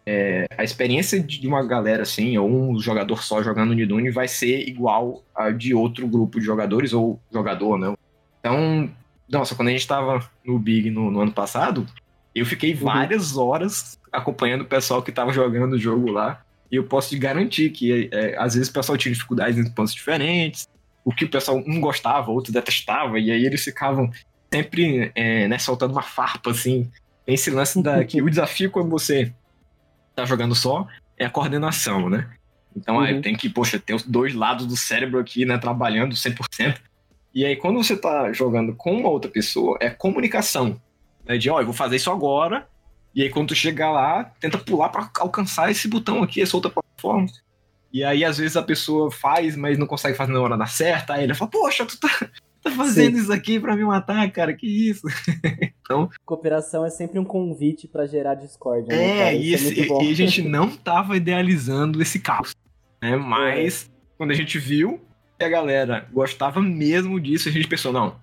é, a experiência de uma galera assim, ou um jogador só jogando Nidune, vai ser igual a de outro grupo de jogadores, ou jogador, né? Então, nossa, quando a gente tava no Big no, no ano passado, eu fiquei uhum. várias horas acompanhando o pessoal que tava jogando o jogo lá. E eu posso te garantir que é, às vezes o pessoal tinha dificuldades em pontos diferentes, o que o pessoal um gostava, outro detestava, e aí eles ficavam sempre é, né, soltando uma farpa, assim. Tem esse lance da que o desafio quando você tá jogando só é a coordenação, né? Então uhum. aí tem que, poxa, ter os dois lados do cérebro aqui, né, trabalhando 100%. E aí quando você tá jogando com uma outra pessoa, é comunicação. Né, de, ó, oh, eu vou fazer isso agora, e aí quando tu chegar lá, tenta pular para alcançar esse botão aqui, essa outra plataforma. E aí às vezes a pessoa faz, mas não consegue fazer na hora da certa, aí ele fala, poxa, tu tá, tá fazendo Sim. isso aqui para me matar, cara? Que isso? então. Cooperação é sempre um convite para gerar discórdia. Né, é, e, é esse, é e, a gente não tava idealizando esse caos. Né? Mas, é. quando a gente viu que a galera gostava mesmo disso, a gente pensou, não.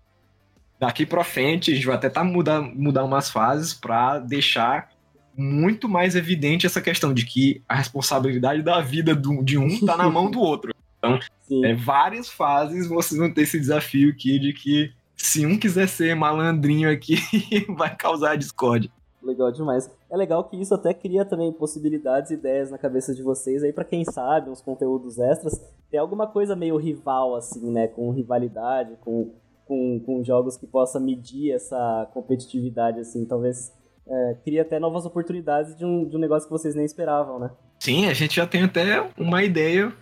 Daqui pra frente, a gente vai até tá mudar, mudar umas fases para deixar muito mais evidente essa questão de que a responsabilidade da vida do, de um tá na mão do outro. Então, é, várias fases vocês vão ter esse desafio aqui de que se um quiser ser malandrinho aqui, vai causar discórdia. Legal demais. É legal que isso até cria também possibilidades e ideias na cabeça de vocês aí para quem sabe, uns conteúdos extras, tem alguma coisa meio rival assim, né, com rivalidade, com, com, com jogos que possa medir essa competitividade assim, talvez é, cria até novas oportunidades de um, de um negócio que vocês nem esperavam, né? Sim, a gente já tem até uma ideia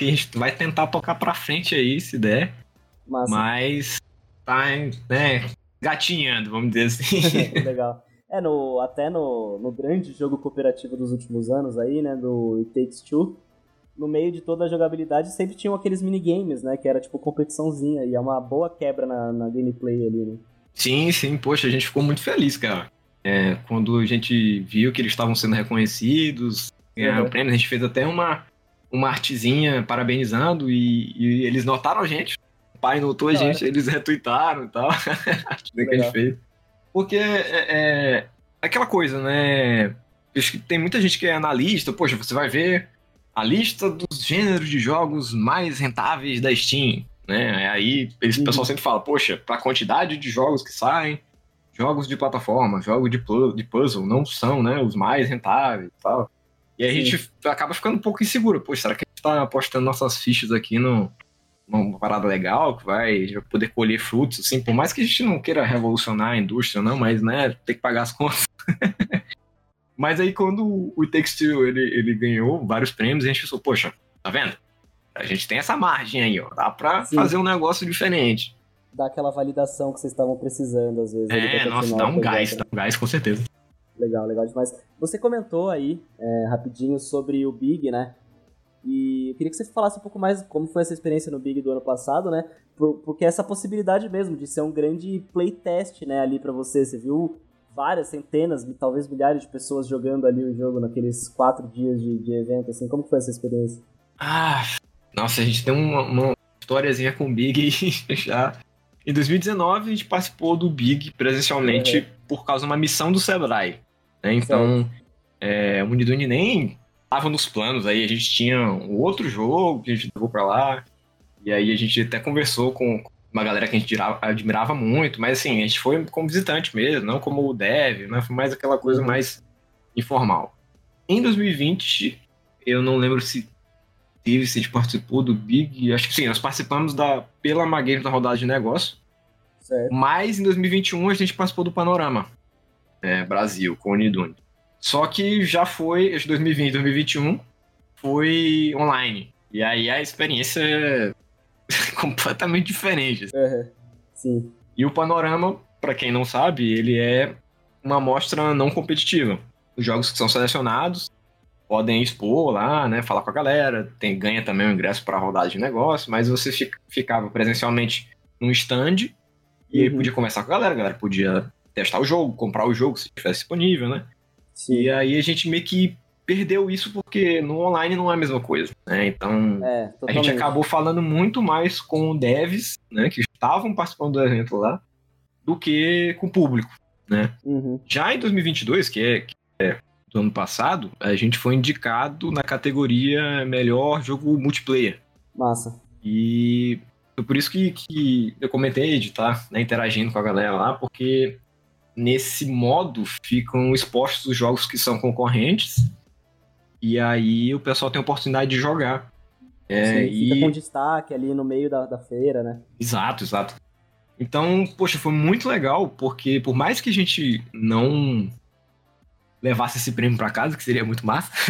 que a gente vai tentar tocar pra frente aí, se der. Massa. Mas tá, né, gatinhando, vamos dizer assim. Legal. É, no, até no, no grande jogo cooperativo dos últimos anos aí, né, do It Takes Two, no meio de toda a jogabilidade sempre tinham aqueles minigames, né, que era tipo competiçãozinha, e é uma boa quebra na, na gameplay ali, né. Sim, sim, poxa, a gente ficou muito feliz, cara. É, quando a gente viu que eles estavam sendo reconhecidos, ganharam uhum. o prêmio, a gente fez até uma, uma artezinha parabenizando e, e eles notaram a gente. O pai notou a gente, eles retweetaram e tal. a que a gente fez. Porque é, é, aquela coisa, né? Acho que tem muita gente que é analista, poxa, você vai ver a lista dos gêneros de jogos mais rentáveis da Steam, né? Aí eles, o pessoal uhum. sempre fala, poxa, pra quantidade de jogos que saem, jogos de plataforma, jogos de, de puzzle não são, né, os mais rentáveis e tal. E aí a gente acaba ficando um pouco inseguro. Pô, será que a gente tá apostando nossas fichas aqui no, numa parada legal, que vai poder colher frutos, assim, por mais que a gente não queira revolucionar a indústria, não, mas, né, tem que pagar as contas. mas aí quando o Textil ele, ele ganhou vários prêmios, a gente pensou, poxa, tá vendo? A gente tem essa margem aí, ó, dá pra Sim. fazer um negócio diferente dá aquela validação que vocês estavam precisando, às vezes. É, nossa, dá um gás, dá um gás, com certeza. Legal, legal demais. Você comentou aí, é, rapidinho, sobre o Big, né? E eu queria que você falasse um pouco mais como foi essa experiência no Big do ano passado, né? Por, porque essa possibilidade mesmo de ser um grande playtest, né, ali para você. Você viu várias, centenas, talvez milhares de pessoas jogando ali o jogo naqueles quatro dias de, de evento, assim. Como foi essa experiência? Ah, nossa, a gente tem uma, uma historiazinha com o Big já em 2019, a gente participou do Big presencialmente é. por causa de uma missão do Sebrae. Né? Então, é, o Uniduni nem estava nos planos aí. A gente tinha um outro jogo que a gente levou para lá. E aí a gente até conversou com uma galera que a gente admirava muito, mas assim, a gente foi como visitante mesmo, não como o dev, né? Foi mais aquela coisa uhum. mais informal. Em 2020, eu não lembro se teve, se a gente participou do Big, acho que sim, nós participamos da, pela Magames da rodada de negócio. Certo. Mas em 2021 a gente participou do Panorama é, Brasil, com o Unidune. Só que já foi, em 2020 2021, foi online. E aí a experiência é completamente diferente. Uhum. Sim. E o Panorama, para quem não sabe, ele é uma amostra não competitiva. Os jogos que são selecionados podem expor lá, né, falar com a galera, tem, ganha também o ingresso para rodada de negócio, mas você fica, ficava presencialmente num stand e uhum. podia conversar com a galera, a galera podia testar o jogo, comprar o jogo se estivesse disponível, né? Sim. E aí a gente meio que perdeu isso porque no online não é a mesma coisa, né? Então é, a gente acabou falando muito mais com devs, né, que estavam participando do evento lá, do que com o público, né? Uhum. Já em 2022, que é, que é do ano passado, a gente foi indicado na categoria melhor jogo multiplayer. Massa. E foi por isso que, que eu comentei de estar né, interagindo com a galera lá, porque nesse modo ficam expostos os jogos que são concorrentes e aí o pessoal tem a oportunidade de jogar. É, Sim, fica e... com destaque ali no meio da, da feira, né? Exato, exato. Então, poxa, foi muito legal, porque por mais que a gente não levasse esse prêmio para casa, que seria muito massa.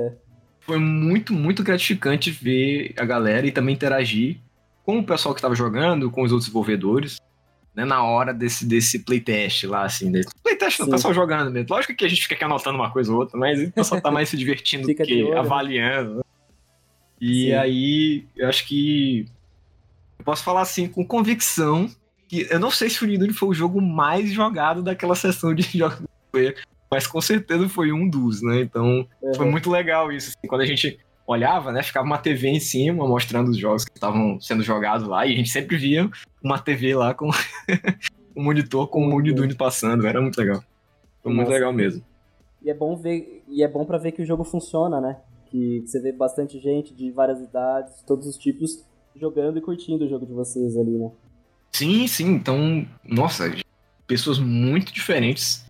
Uhum. Foi muito, muito gratificante ver a galera e também interagir com o pessoal que estava jogando, com os outros desenvolvedores, né, na hora desse, desse playtest lá, assim. Desse playtest do pessoal jogando mesmo. Lógico que a gente fica aqui anotando uma coisa ou outra, mas o pessoal tá mais se divertindo do que avaliando. Né? E Sim. aí, eu acho que eu posso falar assim com convicção que eu não sei se o Niduni foi o jogo mais jogado daquela sessão de jogos mas com certeza foi um dos, né? Então uhum. foi muito legal isso. Assim, quando a gente olhava, né, ficava uma TV em cima mostrando os jogos que estavam sendo jogados lá e a gente sempre via uma TV lá com um monitor com o Unidune passando, era muito legal. Foi muito Nossa. legal mesmo. E é bom ver e é bom para ver que o jogo funciona, né? Que você vê bastante gente de várias idades, todos os tipos jogando e curtindo o jogo de vocês ali, né? Sim, sim. Então, nossa, pessoas muito diferentes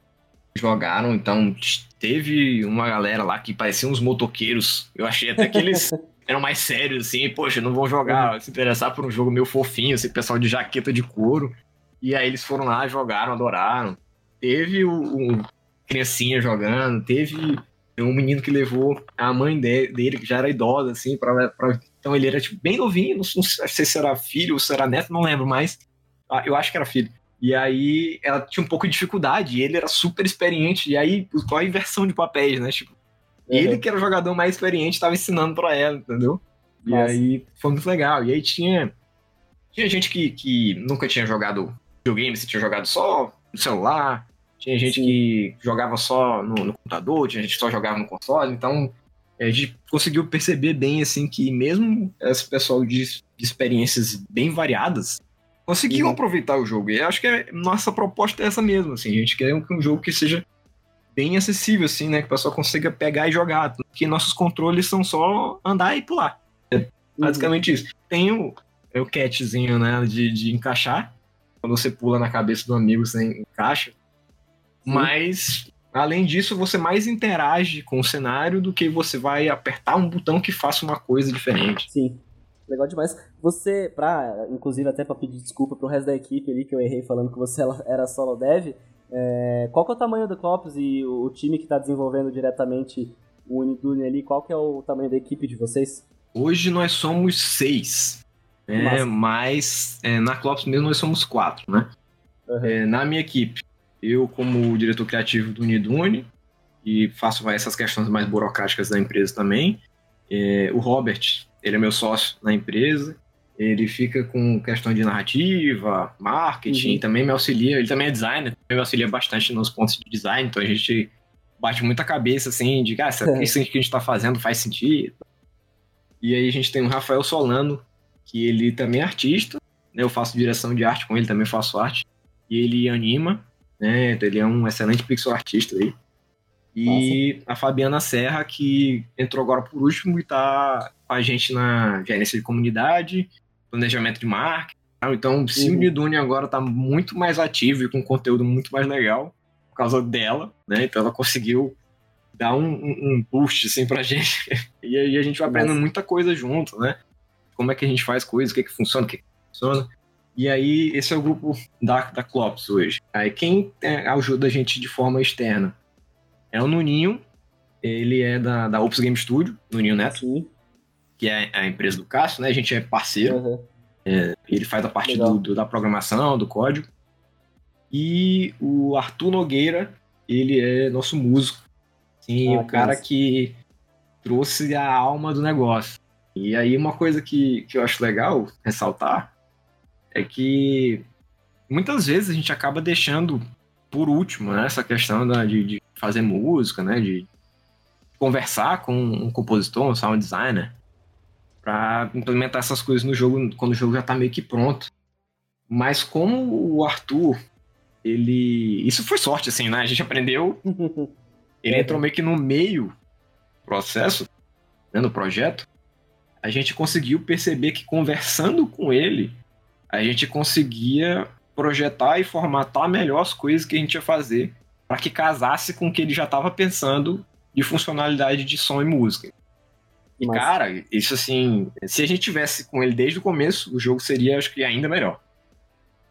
jogaram. Então, teve uma galera lá que parecia uns motoqueiros. Eu achei até que eles eram mais sérios, assim. Poxa, não vão jogar, uhum. se interessar por um jogo meio fofinho, esse pessoal de jaqueta de couro. E aí eles foram lá, jogaram, adoraram. Teve o criancinha jogando, teve um menino que levou a mãe dele, que já era idosa, assim, pra, pra... então ele era tipo, bem novinho, não, não sei se era filho ou se era neto, não lembro mais. Ah, eu acho que era filho. E aí ela tinha um pouco de dificuldade, e ele era super experiente, e aí qual a inversão de papéis, né? Tipo, uhum. ele que era o jogador mais experiente estava ensinando para ela, entendeu? E Nossa. aí foi muito legal. E aí tinha tinha gente que, que nunca tinha jogado videogame, se tinha jogado só no celular, tinha gente Sim. que jogava só no, no, computador, tinha gente que só jogava no console, então a gente conseguiu perceber bem assim que mesmo esse pessoal de, de experiências bem variadas conseguiam uhum. aproveitar o jogo. E acho que a nossa proposta é essa mesmo, assim, a gente quer um, um jogo que seja bem acessível, assim, né, que o pessoal consiga pegar e jogar, porque nossos controles são só andar e pular. É uhum. basicamente uhum. isso. Tem o, é o catchzinho, né, de, de encaixar, quando você pula na cabeça do amigo, você encaixa. Mas, além disso, você mais interage com o cenário do que você vai apertar um botão que faça uma coisa diferente. Sim. Legal demais. Você, pra, inclusive até pra pedir desculpa pro resto da equipe ali, que eu errei falando que você era solo dev, é, qual que é o tamanho do Clopes e o, o time que está desenvolvendo diretamente o Unidune ali, qual que é o tamanho da equipe de vocês? Hoje nós somos seis. É, mas é, na Clopes mesmo nós somos quatro, né? Uhum. É, na minha equipe, eu como diretor criativo do Unidune, e faço essas questões mais burocráticas da empresa também. É, o Robert, ele é meu sócio na empresa, ele fica com questão de narrativa, marketing, uhum. também me auxilia, ele também é designer, também me auxilia bastante nos pontos de design, então a gente bate muita cabeça, assim, de, ah, que isso que a gente está fazendo faz sentido? E aí a gente tem o Rafael Solano, que ele também é artista, né? Eu faço direção de arte com ele, também faço arte. E ele anima, né? Ele é um excelente pixel artista aí. E Nossa. a Fabiana Serra, que entrou agora por último e tá com a gente na gerência de comunidade, planejamento de marketing. Então, o Sim uhum. agora tá muito mais ativo e com conteúdo muito mais legal por causa dela, né? Então ela conseguiu dar um, um, boost assim pra gente. E aí a gente vai aprendendo muita coisa junto, né? como é que a gente faz coisas, o que, é que funciona, o que, é que funciona. E aí, esse é o grupo da, da Clops hoje. Aí, quem é, ajuda a gente de forma externa é o Nuninho, ele é da, da Ops Game Studio, Nuninho Neto, Sim. Que é a empresa do Cássio, né? A gente é parceiro. Uhum. É, ele faz a parte do, do, da programação, do código. E o Arthur Nogueira, ele é nosso músico. Sim, ah, o cara que trouxe a alma do negócio. E aí uma coisa que, que eu acho legal ressaltar é que muitas vezes a gente acaba deixando por último né, essa questão da, de, de, fazer música, né, de conversar com um compositor, um sound designer, para implementar essas coisas no jogo quando o jogo já está meio que pronto. Mas como o Arthur, ele. Isso foi sorte, assim, né? A gente aprendeu. Ele entrou meio que no meio do processo, né, no projeto a gente conseguiu perceber que conversando com ele, a gente conseguia projetar e formatar melhor as coisas que a gente ia fazer para que casasse com o que ele já estava pensando de funcionalidade de som e música. E, Mas... cara, isso assim, se a gente tivesse com ele desde o começo, o jogo seria, acho que, ainda melhor.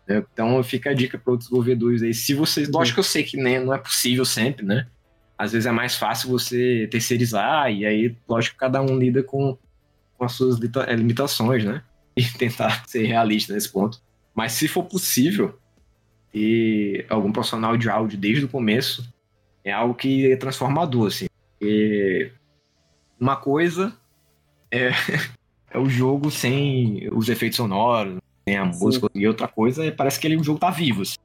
Então fica a dica para os desenvolvedores aí. Se vocês. Uhum. Lógico que eu sei que né, não é possível sempre, né? Às vezes é mais fácil você terceirizar, e aí, lógico que cada um lida com com as suas eh, limitações, né? E tentar ser realista nesse ponto. Mas se for possível, e algum profissional de áudio desde o começo, é algo que é transformador, assim. E uma coisa é, é o jogo sem os efeitos sonoros, sem a sim. música, e outra coisa é parece que ele, o jogo tá vivo. Assim.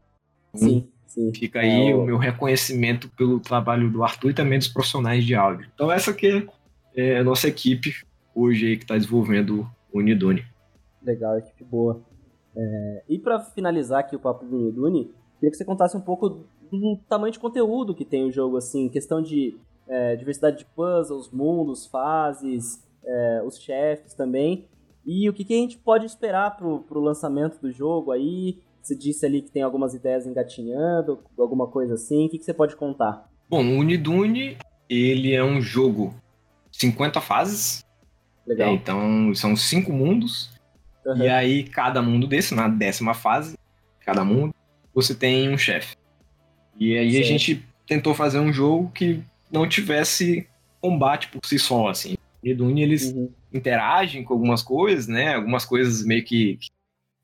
Sim, sim. Fica aí é o... meu reconhecimento pelo trabalho do Arthur e também dos profissionais de áudio. Então essa que é a nossa equipe hoje aí que está desenvolvendo o Unidune. Legal, equipe boa. É, e para finalizar aqui o papo do Unidune, queria que você contasse um pouco do tamanho de conteúdo que tem o jogo, assim, questão de é, diversidade de puzzles, mundos, fases, é, os chefes também. E o que, que a gente pode esperar pro, pro lançamento do jogo aí? Você disse ali que tem algumas ideias engatinhando, alguma coisa assim. O que, que você pode contar? Bom, o Unidune, ele é um jogo 50 fases. Legal. É, então, são cinco mundos. Uhum. E aí, cada mundo desse, na décima fase, cada mundo, você tem um chefe. E aí Sim. a gente tentou fazer um jogo que não tivesse combate por si só, assim. O Unidune, eles uhum. interagem com algumas coisas, né? Algumas coisas meio que, que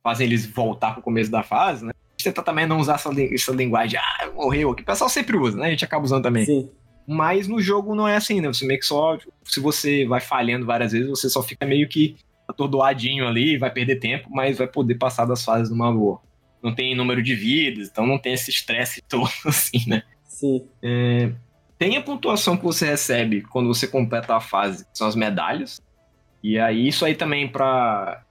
fazem eles voltar pro começo da fase, né? A gente tenta também não usar essa, essa linguagem, ah, morreu, que o pessoal sempre usa, né? A gente acaba usando também. Sim. Mas no jogo não é assim, né? Você meio que só. Se você vai falhando várias vezes, você só fica meio que atordoadinho ali, vai perder tempo, mas vai poder passar das fases numa boa. Não tem número de vidas, então não tem esse estresse todo, assim, né? Sim. É, tem a pontuação que você recebe quando você completa a fase, que são as medalhas. E aí, isso aí também para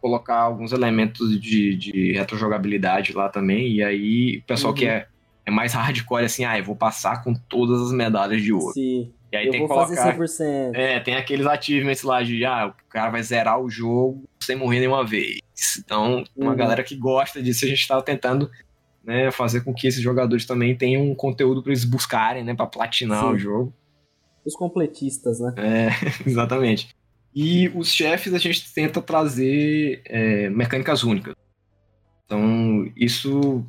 colocar alguns elementos de, de retrojogabilidade lá também. E aí, o pessoal uhum. que é, é mais hardcore, assim, ah, eu vou passar com todas as medalhas de ouro. Sim. E aí eu tem que colocar. Fazer 100%. É, tem aqueles achievements lá de, ah, o cara vai zerar o jogo sem morrer nenhuma vez. Então, uma uhum. galera que gosta disso, a gente tava tentando né, fazer com que esses jogadores também tenham um conteúdo para eles buscarem, né, para platinar Sim. o jogo. Os completistas, né? É, exatamente. E os chefes a gente tenta trazer é, mecânicas únicas. Então, isso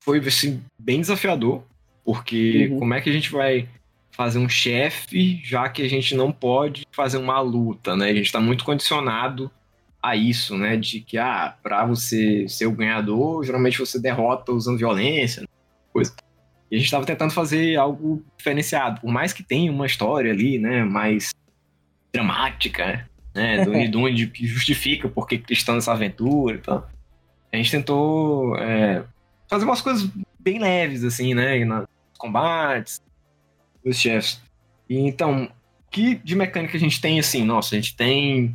foi assim, bem desafiador, porque uhum. como é que a gente vai fazer um chefe, já que a gente não pode fazer uma luta, né? A gente está muito condicionado a isso, né? De que, ah, para você ser o ganhador, geralmente você derrota usando violência, né? coisa. E a gente estava tentando fazer algo diferenciado, por mais que tenha uma história ali, né? Mais dramática, né? Do Unidune que justifica por que estão nessa aventura e tal. A gente tentou é, fazer umas coisas bem leves, assim, né? Nos combates, os chefes. E então, que de mecânica a gente tem, assim? Nossa, a gente tem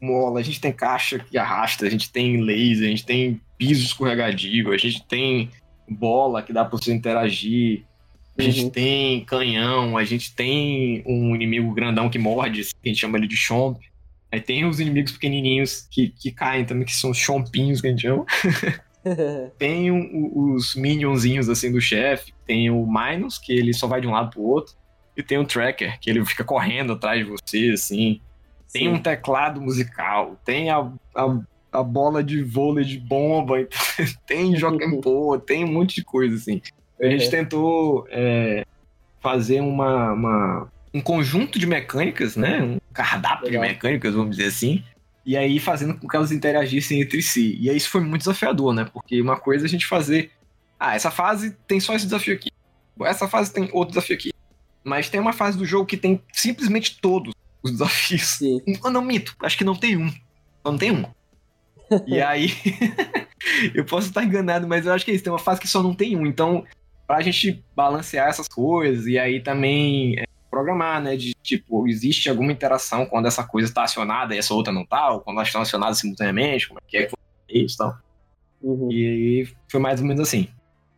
mola, a gente tem caixa que arrasta, a gente tem laser, a gente tem piso escorregadio, a gente tem bola que dá pra você interagir, a gente uhum. tem canhão, a gente tem um inimigo grandão que morde, que a gente chama ele de chomp. Aí tem os inimigos pequenininhos que, que caem também, que são os chompinhos que a gente chama. tem um, os minionzinhos assim do chefe, tem o Minus, que ele só vai de um lado pro outro, e tem o Tracker, que ele fica correndo atrás de você, assim. Tem Sim. um teclado musical, tem a, a, a, bola de vôlei de bomba, tem Pô, tem um monte de coisa, assim. A gente uhum. tentou é, fazer uma, uma, um conjunto de mecânicas, né? Um cardápio Legal. de mecânicas, vamos dizer assim. E aí fazendo com que elas interagissem entre si. E aí isso foi muito desafiador, né? Porque uma coisa é a gente fazer. Ah, essa fase tem só esse desafio aqui. Essa fase tem outro desafio aqui. Mas tem uma fase do jogo que tem simplesmente todos os desafios. Sim. Não, não mito, acho que não tem um. Só não tem um. e aí. eu posso estar enganado, mas eu acho que é isso. Tem uma fase que só não tem um. Então, pra gente balancear essas coisas e aí também é, programar, né? De tipo, existe alguma interação quando essa coisa está acionada e essa outra não tá, ou quando elas estão acionadas simultaneamente, como é que é que foi isso e tal. Uhum. E aí foi mais ou menos assim.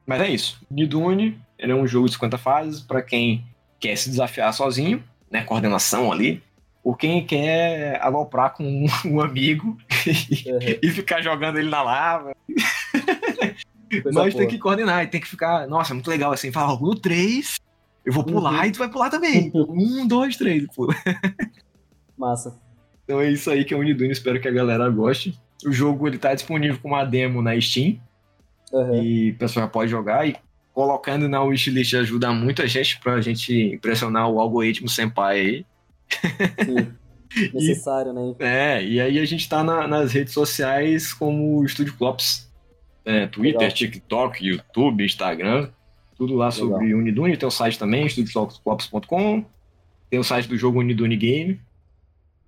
Mas é isso. Nidune, ele é um jogo de 50 fases para quem quer se desafiar sozinho, né? Coordenação ali. Ou quem quer aloprar com um, um amigo uhum. e ficar jogando ele na lava. Mas tem que coordenar e tem que ficar. Nossa, muito legal assim. Fala, no 3, eu vou pular uhum. e tu vai pular também. um, dois, três, pula. Massa. Então é isso aí que é o Unidune, espero que a galera goste. O jogo ele tá disponível com uma demo na Steam. Uhum. E o pessoal já pode jogar. E colocando na wishlist ajuda muito a gente pra gente impressionar o algoritmo senpai aí. Sim. Necessário, e, né? É, e aí a gente tá na, nas redes sociais como o Estúdio Clops. É, Twitter, Legal. TikTok, YouTube, Instagram. Tudo lá Legal. sobre Unidune. Tem o site também, estudioclops.com. Tem o site do jogo Unidune Game.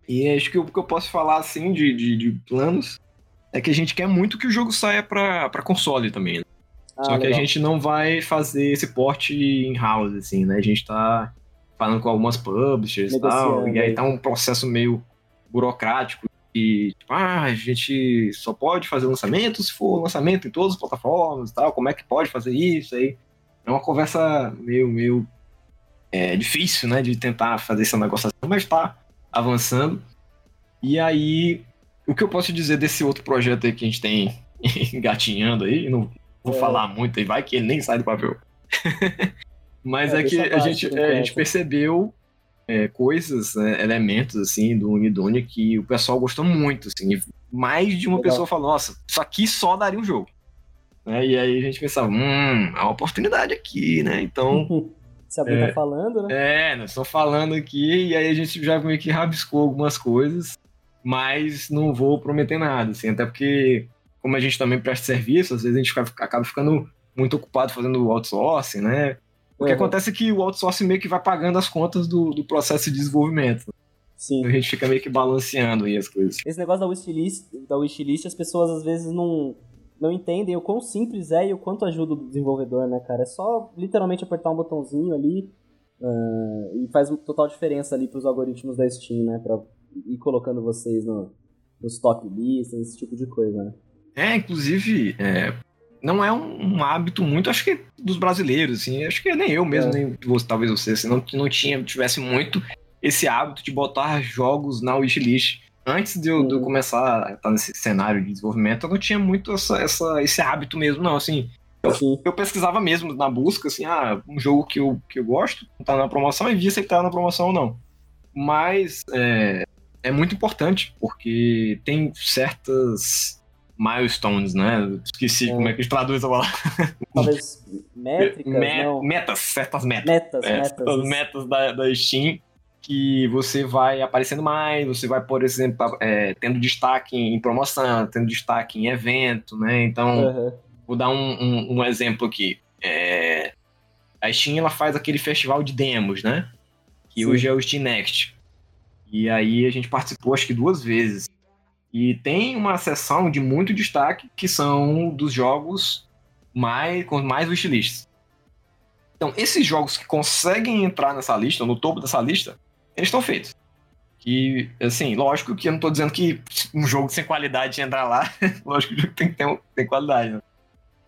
E acho que o que eu posso falar, assim, de, de, de, planos é que a gente quer muito que o jogo saia pra, pra console também. Né? Ah, Só que legal. a gente não vai fazer esse porte em house, assim, né? A gente tá falando com algumas publishers e tal. E aí tá um processo meio burocrático. E, tipo, ah, a gente só pode fazer lançamento se for lançamento em todas as plataformas e tal. Como é que pode fazer isso aí? É uma conversa meio, meio é, difícil, né? De tentar fazer esse negócio assim, mas tá avançando. E aí o que eu posso dizer desse outro projeto aí que a gente tem engatinhando aí, não vou é. falar muito aí, vai que ele nem sai do papel. Mas é, é que a gente, é, a gente percebeu é, coisas, né, elementos assim do Unidune que o pessoal gostou muito, assim, mais de uma Legal. pessoa falou, nossa, isso aqui só daria um jogo. Né? E aí a gente pensava, hum, há uma oportunidade aqui, né? Então. Se alguém tá é, tá falando, né? É, nós estamos falando aqui, e aí a gente já meio que rabiscou algumas coisas, mas não vou prometer nada, assim, até porque, como a gente também presta serviço, às vezes a gente acaba ficando muito ocupado fazendo outsourcing, né? O que uhum. acontece é que o outsourcing meio que vai pagando as contas do, do processo de desenvolvimento. Sim. A gente fica meio que balanceando aí as coisas. Esse negócio da wishlist, da wishlist as pessoas às vezes não, não entendem o quão simples é e o quanto ajuda o desenvolvedor, né, cara? É só literalmente apertar um botãozinho ali uh, e faz total diferença ali pros algoritmos da Steam, né? Pra ir colocando vocês no, nos top listas, esse tipo de coisa, né? É, inclusive, é, não é um, um, hábito muito, acho que dos brasileiros, assim, acho que nem eu mesmo, é. nem você, talvez você, assim, não, não tinha, tivesse muito esse hábito de botar jogos na wishlist. Antes de eu, de eu começar a estar nesse cenário de desenvolvimento, eu não tinha muito essa, essa, esse hábito mesmo, não, assim, eu, eu, pesquisava mesmo na busca, assim, ah, um jogo que eu, que eu gosto, tá na promoção, e via se ele tá na promoção ou não. Mas é, é muito importante, porque tem certas milestones, né? Esqueci é. como é que traduz a palavra. Talvez métricas, Me Metas, certas metas. Metas, é, metas. Certas metas da, da Steam que você vai aparecendo mais, você vai, por exemplo, é, tendo destaque em promoção, tendo destaque em evento, né? Então, uhum. vou dar um, um, um exemplo aqui. É, a Steam, ela faz aquele festival de demos, né? Que Sim. hoje é o Steam Next. E aí a gente participou acho que duas vezes. E tem uma seção de muito destaque que são dos jogos mais com mais wishlists. Então, esses jogos que conseguem entrar nessa lista, no topo dessa lista, eles estão feitos. E, assim, lógico que eu não estou dizendo que um jogo sem qualidade entrar lá, lógico que o jogo tem que ter tem qualidade, né?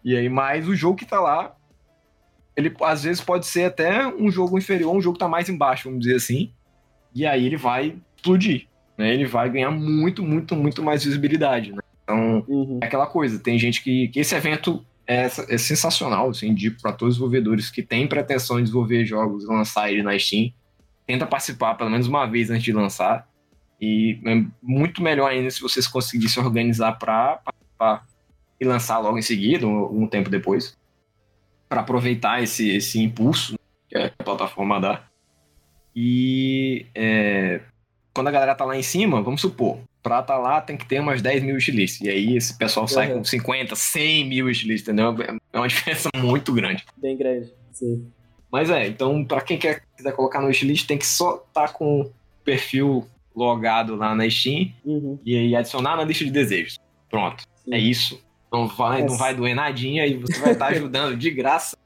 E aí, mas o jogo que está lá, ele às vezes pode ser até um jogo inferior, um jogo que tá mais embaixo, vamos dizer assim. E aí ele vai explodir né, ele vai ganhar muito, muito, muito mais visibilidade. Né? Então, uhum. é aquela coisa, tem gente que, que esse evento é, é sensacional, assim, indico para todos os desenvolvedores que têm pretensão de desenvolver jogos e lançar ele na Steam, tenta participar pelo menos uma vez antes de lançar, e é muito melhor ainda se vocês conseguirem se organizar para participar e lançar logo em seguida, um, um tempo depois, para aproveitar esse, esse impulso que a plataforma dá. E é, quando a galera tá lá em cima, vamos supor, pra tá lá tem que ter umas 10 mil estilistas. E aí esse pessoal sai uhum. com 50, 100 mil estilistas, entendeu? É uma diferença muito grande. Bem grande, sim. Mas é, então pra quem quer, quiser colocar no wishlist, tem que só tá com o perfil logado lá na Steam uhum. e aí adicionar na lista de desejos. Pronto, sim. é isso. Não vai, não vai doer nadinha e você vai estar tá ajudando de graça.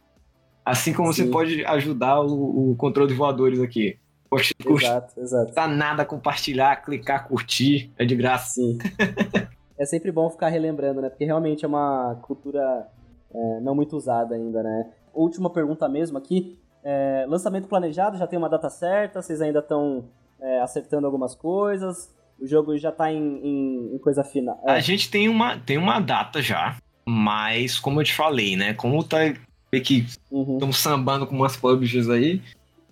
Assim como sim. você pode ajudar o, o controle de voadores aqui. Poxa, exato, exato. Tá nada compartilhar, clicar, curtir, é de graça. Sim. é sempre bom ficar relembrando, né? Porque realmente é uma cultura é, não muito usada ainda, né? Última pergunta mesmo aqui. É, lançamento planejado, já tem uma data certa? Vocês ainda estão é, acertando algumas coisas? O jogo já tá em, em, em coisa final? É. A gente tem uma, tem uma data já, mas como eu te falei, né? Como tá que estamos uhum. sambando com umas publishers aí,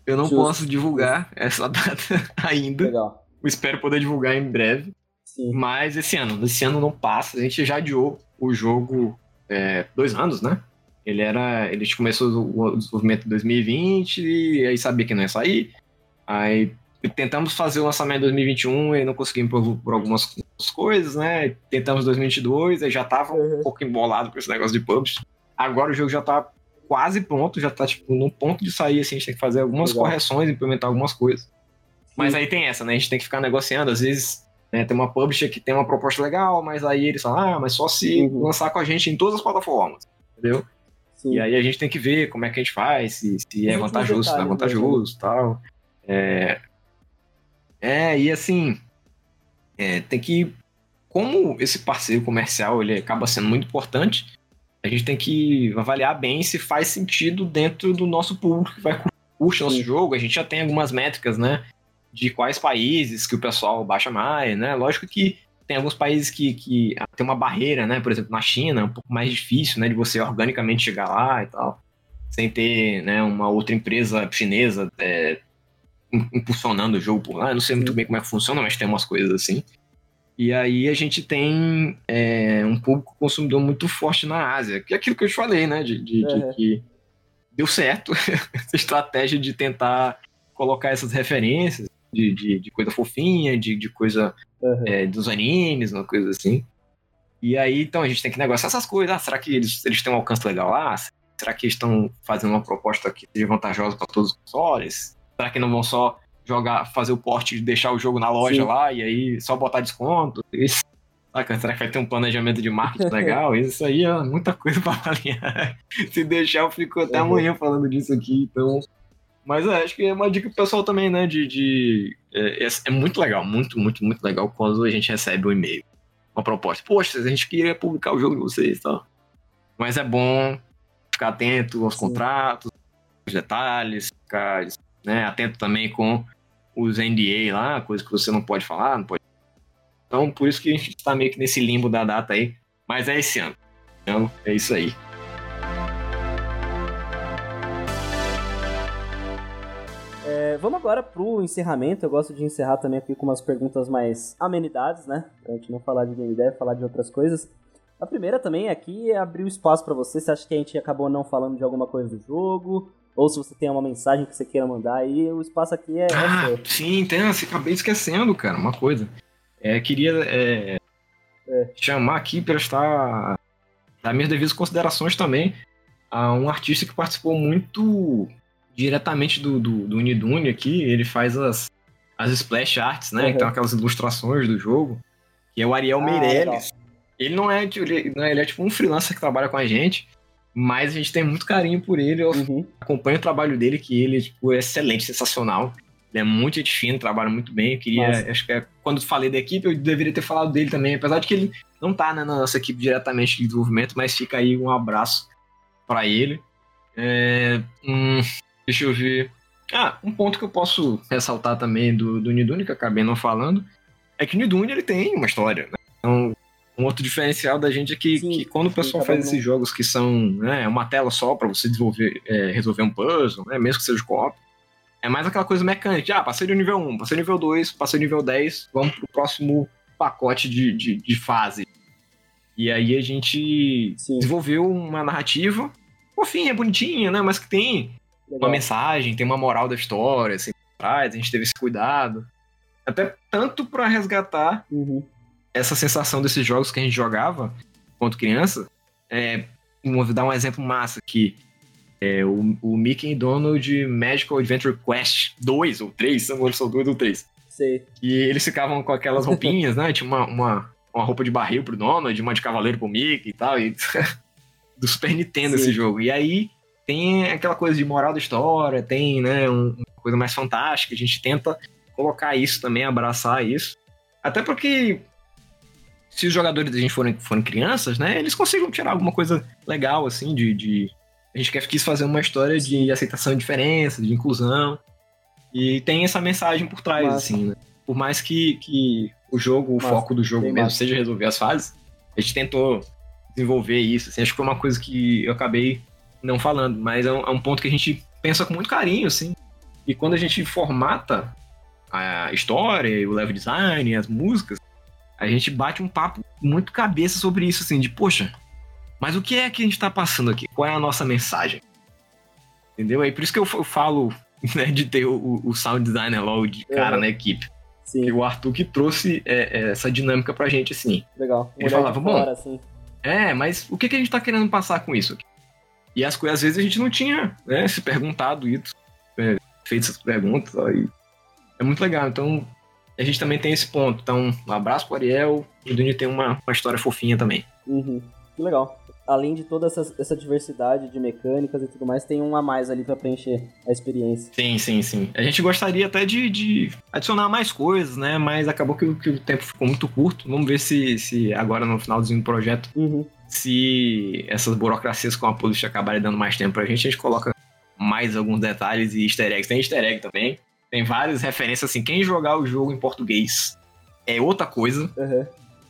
eu não Justo. posso divulgar essa data ainda. Legal. Espero poder divulgar em breve. Sim. Mas esse ano, esse ano não passa. A gente já adiou o jogo é, dois anos, né? Ele era. Ele começou o desenvolvimento em 2020 e aí sabia que não ia sair. Aí tentamos fazer o lançamento em 2021 e não conseguimos por, por algumas coisas, né? Tentamos em 2022, aí já tava uhum. um pouco embolado com esse negócio de publish. Agora o jogo já tá quase pronto, já tá, tipo, no ponto de sair, assim, a gente tem que fazer algumas Legal. correções, implementar algumas coisas. Mas aí tem essa, né? A gente tem que ficar negociando, às vezes né, tem uma publisher que tem uma proposta legal, mas aí eles falam, ah, mas só se uhum. lançar com a gente em todas as plataformas, entendeu? Sim. E aí a gente tem que ver como é que a gente faz, se, se é vantajoso, se não é vantajoso e tal. É... é, e assim, é, tem que. Como esse parceiro comercial ele acaba sendo muito importante, a gente tem que avaliar bem se faz sentido dentro do nosso público que vai curtir nosso jogo. A gente já tem algumas métricas, né? De quais países que o pessoal baixa mais, né? Lógico que tem alguns países que, que tem uma barreira, né? Por exemplo, na China, é um pouco mais difícil, né? De você organicamente chegar lá e tal, sem ter, né? Uma outra empresa chinesa é, impulsionando o jogo por lá. Eu não sei muito bem como é que funciona, mas tem umas coisas assim. E aí a gente tem é, um público consumidor muito forte na Ásia, que é aquilo que eu te falei, né? De, de, de que deu certo essa estratégia de tentar colocar essas referências de, de, de coisa fofinha, de, de coisa uhum. é, dos animes, uma coisa assim. E aí, então, a gente tem que negociar essas coisas. Ah, será que eles, eles têm um alcance legal lá? Será que estão fazendo uma proposta que seja vantajosa para todos os consoles? Será que não vão só jogar, fazer o porte deixar o jogo na loja Sim. lá e aí só botar desconto? Isso. Será que vai ter um planejamento de marketing legal? Isso aí é muita coisa para avaliar. Se deixar, eu fico até uhum. amanhã falando disso aqui. Então, mas é, acho que é uma dica pro pessoal também, né? De. de é, é, é, muito legal, muito, muito, muito legal quando a gente recebe um e-mail, uma proposta. Poxa, a gente queria publicar o jogo de vocês e tal. Mas é bom ficar atento aos Sim. contratos, aos detalhes, ficar né, atento também com os NDA lá, coisas que você não pode falar, não pode. Então, por isso que a gente está meio que nesse limbo da data aí. Mas é esse ano. Então, é isso aí. vamos agora pro encerramento. Eu gosto de encerrar também aqui com umas perguntas mais amenidades, né? Pra gente não falar de game falar de outras coisas. A primeira também aqui é abrir o espaço para você. Você acha que a gente acabou não falando de alguma coisa do jogo? Ou se você tem uma mensagem que você queira mandar aí, o espaço aqui é, é ah, seu. Sim, tem. Você acabei esquecendo, cara, uma coisa. É, queria é, é. chamar aqui para estar dar minhas devidas considerações também a um artista que participou muito diretamente do, do, do Unidune aqui, ele faz as, as splash arts, né? Uhum. Então aquelas ilustrações do jogo, que é o Ariel ah, Meirelles. Ele não é, ele, não é, ele é tipo um freelancer que trabalha com a gente, mas a gente tem muito carinho por ele. Eu uhum. acompanho o trabalho dele, que ele tipo, é excelente, sensacional. Ele é muito gente trabalha muito bem. Eu queria, Nossa. acho que é, quando falei da equipe, eu deveria ter falado dele também, apesar de que ele não tá né, na nossa equipe diretamente de desenvolvimento, mas fica aí um abraço para ele. É, hum, Deixa eu ver. Ah, um ponto que eu posso ressaltar também do, do Nidune, que eu acabei não falando, é que o Nidune ele tem uma história. Né? Então, um outro diferencial da gente é que, sim, que quando o pessoal faz esses jogos que são né, uma tela só para você desenvolver, é, resolver um puzzle, né, mesmo que seja co-op, é mais aquela coisa mecânica. Ah, passei do nível 1, passei do nível 2, passei do nível 10, vamos pro próximo pacote de, de, de fase. E aí a gente sim. desenvolveu uma narrativa fofinha, bonitinha, né? Mas que tem Legal. uma mensagem, tem uma moral da história, assim, atrás, a gente teve esse cuidado. Até tanto para resgatar uhum. Essa sensação desses jogos que a gente jogava quando criança. É, vou dar um exemplo massa aqui. É, o, o Mickey e Donald Magical Adventure Quest 2 ou 3, não são 2 ou 3. Sei. E eles ficavam com aquelas roupinhas, né? Tinha uma, uma, uma roupa de barril pro Donald, uma de cavaleiro pro Mickey e tal. E... do Super Nintendo Sim. esse jogo. E aí tem aquela coisa de moral da história, tem, né, um, uma coisa mais fantástica. A gente tenta colocar isso também, abraçar isso. Até porque se os jogadores da gente forem, forem crianças, né, eles consigam tirar alguma coisa legal, assim, de. de... A gente quer, quis fazer uma história de aceitação de diferença, de inclusão. E tem essa mensagem por trás, Massa. assim, né? Por mais que, que o jogo, o Massa. foco do jogo mesmo seja resolver as fases, a gente tentou desenvolver isso. Assim, acho que foi uma coisa que eu acabei não falando, mas é um, é um, ponto que a gente pensa com muito carinho, assim. E quando a gente formata a história, o level design, as músicas, a gente bate um papo muito cabeça sobre isso, assim, de, poxa, mas o que é que a gente tá passando aqui? Qual é a nossa mensagem? Entendeu? É por isso que eu falo né, de ter o, o sound designer logo de cara uhum. na equipe. Sim. E o Arthur que trouxe é, é, essa dinâmica pra gente, assim. Legal. Ele falava, bom, assim. é, mas o que, que a gente tá querendo passar com isso aqui? E as coisas, às vezes, a gente não tinha né, se perguntado isso, é, feito essas perguntas. Aí. É muito legal. Então, a gente também tem esse ponto. Então, um abraço pro Ariel. O Duni tem uma, uma história fofinha também. Uhum. Que legal. Além de toda essa, essa diversidade de mecânicas e tudo mais, tem um a mais ali para preencher a experiência. Sim, sim, sim. A gente gostaria até de, de adicionar mais coisas, né? Mas acabou que, que, o tempo ficou muito curto. Vamos ver se, se agora no finalzinho do projeto uhum se essas burocracias com a polícia acabarem dando mais tempo pra gente, a gente coloca mais alguns detalhes e easter eggs. Tem easter egg também. Tem várias referências, assim, quem jogar o jogo em português é outra coisa. Uhum.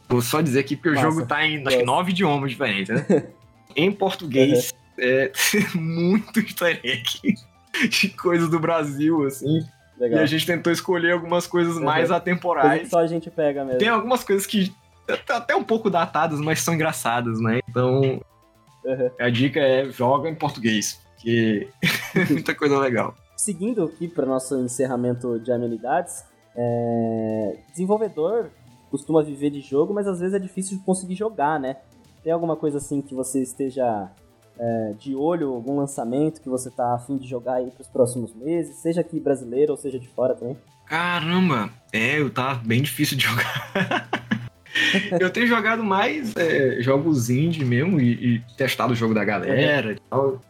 Vou só dizer aqui porque Nossa, o jogo tá em acho que nove idiomas diferentes, né? em português, uhum. é muito easter egg de coisas do Brasil, assim. Legal. E a gente tentou escolher algumas coisas uhum. mais atemporais. só a gente pega mesmo. Tem algumas coisas que até um pouco datadas, mas são engraçadas, né? Então, uhum. a dica é joga em português, porque é muita coisa legal. Seguindo aqui para nosso encerramento de amenidades, é... desenvolvedor costuma viver de jogo, mas às vezes é difícil de conseguir jogar, né? Tem alguma coisa assim que você esteja é, de olho, algum lançamento que você tá afim de jogar aí pros próximos meses, seja aqui brasileiro ou seja de fora também? Caramba, é, eu tá bem difícil de jogar. eu tenho jogado mais é, jogos indie mesmo e, e, testado o jogo da galera e tal.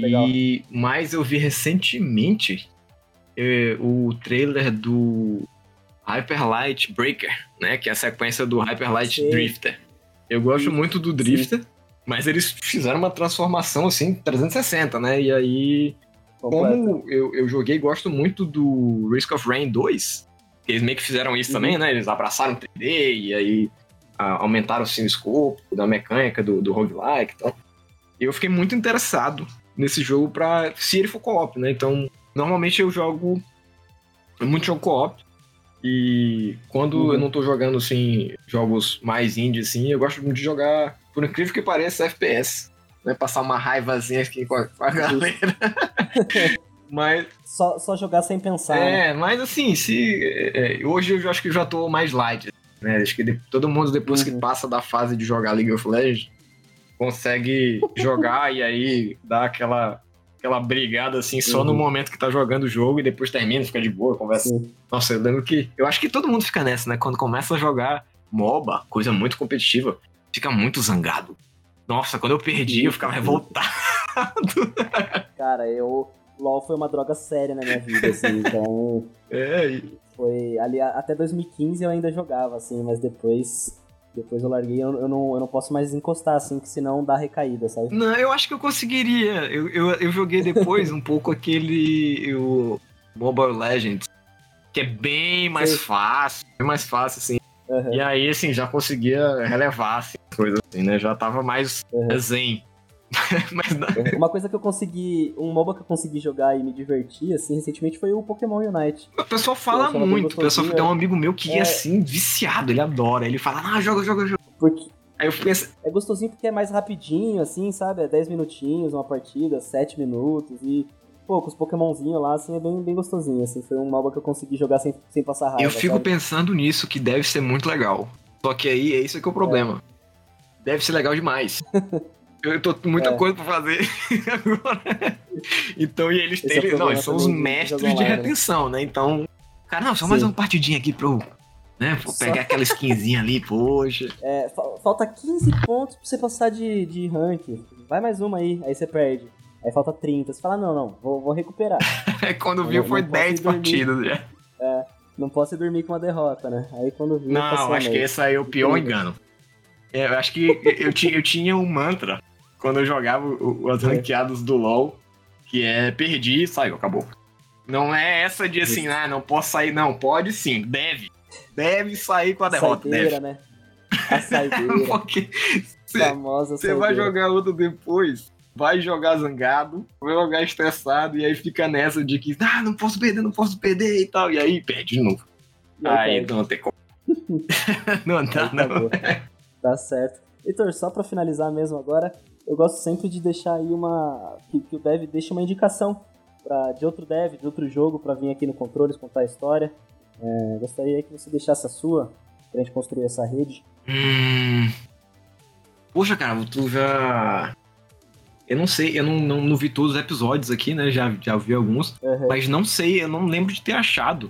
Legal. E mais eu vi recentemente é, o trailer do Hyper Light Breaker, né? Que é a sequência do Hyper Light Sim. Drifter. Eu gosto muito do Drifter, Sim. mas eles fizeram uma transformação assim 360, né? E aí, como eu, eu joguei gosto muito do Risk of Rain 2, eles meio que fizeram isso uhum. também, né? Eles abraçaram 3D e aí a, aumentaram assim, o escopo da mecânica do, do roguelike e tal. E eu fiquei muito interessado nesse jogo pra se ele for co-op, né? Então, normalmente eu jogo muito jogo co-op. E quando uhum. eu não tô jogando, assim, jogos mais indie, assim, eu gosto muito de jogar, por incrível que pareça, FPS. Né? Passar uma raivazinha aqui com a, com a galera. mas... Só, só jogar sem pensar. É, né? mas assim, se... É, hoje eu acho que já tô mais light. Né? Acho que de, todo mundo, depois uhum. que passa da fase de jogar League of Legends, consegue jogar e aí dá aquela aquela brigada assim só uhum. no momento que tá jogando o jogo e depois termina, fica de boa, conversa. Sim. Nossa, eu lembro que. Eu acho que todo mundo fica nessa, né? Quando começa a jogar MOBA, coisa muito competitiva, fica muito zangado. Nossa, quando eu perdi, eu ficava revoltado. Cara, eu. LOL foi uma droga séria na minha vida, assim, então. É. Foi. Ali até 2015 eu ainda jogava, assim, mas depois depois eu larguei, eu, eu, não, eu não posso mais encostar, assim, que senão dá recaída, sabe? Não, eu acho que eu conseguiria. Eu, eu, eu joguei depois um pouco aquele. O Mobile Legends, que é bem mais Sim. fácil, bem mais fácil, assim. Uhum. E aí, assim, já conseguia relevar assim, coisas assim, né? Já tava mais uhum. zen. Mas não. Uma coisa que eu consegui. Um MOBA que eu consegui jogar e me divertir, assim, recentemente foi o Pokémon Unite. O pessoal fala muito. O pessoal tem um amigo meu que é, é assim, viciado, ele adora. Ele fala, ah, joga, joga, joga. Porque. Aí eu fiquei assim... É gostosinho porque é mais rapidinho, assim, sabe? É 10 minutinhos, uma partida, 7 minutos. E, pô, com os Pokémonzinhos lá, assim, é bem, bem gostosinho, assim. Foi um MOBA que eu consegui jogar sem, sem passar raiva. Eu fico sabe? pensando nisso, que deve ser muito legal. Só que aí, é isso que é o problema. É. Deve ser legal demais. Eu tô com muita é. coisa pra fazer agora. Então, e eles têm. É não, eles são os mestres de retenção, né? Então, cara, não, só Sim. mais uma partidinha aqui pro. Né? Vou pegar só... aquela skinzinha ali, poxa. É, falta 15 pontos pra você passar de, de rank. Vai mais uma aí, aí você perde. Aí falta 30. Você fala, não, não, vou, vou recuperar. É quando viu, foi 10 partidas já. É, não posso dormir com uma derrota, né? Aí quando viu. Não, acho que esse aí é o pior engano. É, eu acho que eu, tinha, eu tinha um mantra quando eu jogava as ranqueadas do LoL, que é perdi e saiu, acabou. Não é essa de assim, ah, não posso sair, não. Pode sim, deve. Deve sair com a derrota, saideira, deve. né? A saideira. Porque você vai jogar outro depois, vai jogar zangado, vai jogar estressado, e aí fica nessa de que, ah, não posso perder, não posso perder e tal. E aí perde de novo. aí perde. não tem como. não dá, não. Tá certo. Heitor, só para finalizar mesmo agora, eu gosto sempre de deixar aí uma. que, que o dev deixe uma indicação pra, de outro dev, de outro jogo, para vir aqui no Controles contar a história. É, gostaria que você deixasse a sua, pra gente construir essa rede. Hum. Poxa, cara, tu já. Eu não sei, eu não, não, não vi todos os episódios aqui, né? Já, já vi alguns. Uhum. Mas não sei, eu não lembro de ter achado.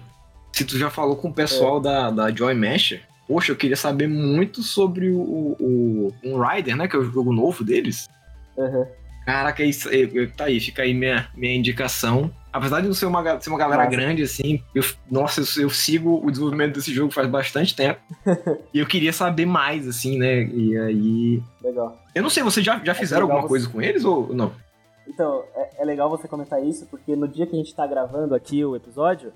Se tu já falou com o pessoal é. da, da Joy Mesh, poxa, eu queria saber muito sobre o, o, um Rider, né? Que é o jogo novo deles. Uhum. Caraca, isso, tá aí, fica aí minha, minha indicação. Apesar de não ser uma, ser uma galera nossa. grande, assim, eu, nossa, eu, eu, sigo o desenvolvimento desse jogo faz bastante tempo. e eu queria saber mais, assim, né? E aí. Legal. Eu não sei, vocês já, já é fizeram alguma você... coisa com eles ou não? Então, é, é, legal você comentar isso, porque no dia que a gente tá gravando aqui o episódio,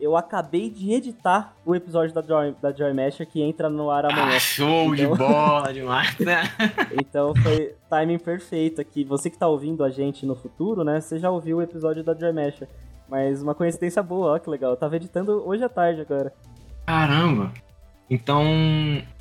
eu acabei de editar o episódio da Joy, da Joy Masher que entra no ar amanhã. Ah, show então... de bola demais, né? então foi timing perfeito aqui. Você que tá ouvindo a gente no futuro, né? Você já ouviu o episódio da Joy Masher. Mas uma coincidência boa, ó, que legal. Eu tava editando hoje à tarde agora. Caramba! Então.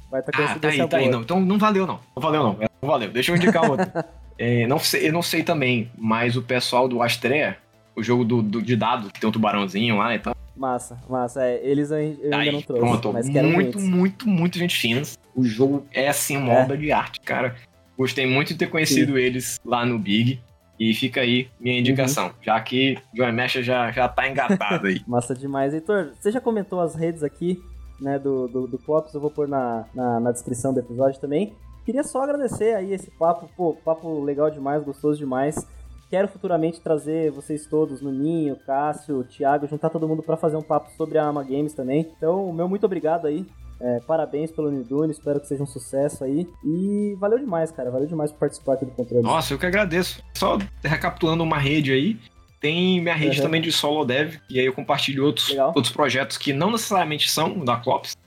Vai tá coincidência ah, tá aí, tá aí. Não, então não valeu, não. Não valeu, não. Não valeu. Deixa eu indicar outro. é, não sei, eu não sei também, mas o pessoal do Astrea, o jogo do, do, de dado, que tem um tubarãozinho lá e tal. Massa, massa. É, eles eu ainda aí, não trouxe. Pronto, mas muito, muito, muito, muito gente fina. O jogo é assim uma é. obra de arte, cara. Gostei muito de ter conhecido Sim. eles lá no Big. E fica aí minha indicação, uhum. já que Joy Mecha já, já tá engatado aí. Massa demais. Heitor, você já comentou as redes aqui, né, do, do, do Pops, eu vou pôr na, na, na, descrição do episódio também. Queria só agradecer aí esse papo, pô, papo legal demais, gostoso demais. Quero futuramente trazer vocês todos, no Ninho, Cássio, Thiago, juntar todo mundo para fazer um papo sobre a Ama Games também. Então, meu muito obrigado aí. É, parabéns pelo Nidune, espero que seja um sucesso aí. E valeu demais, cara. Valeu demais por participar aqui do controle. Nossa, eu que agradeço. Só recapitulando uma rede aí. Tem minha rede uhum. também de solo dev, e aí eu compartilho outros, outros projetos que não necessariamente são da Clops,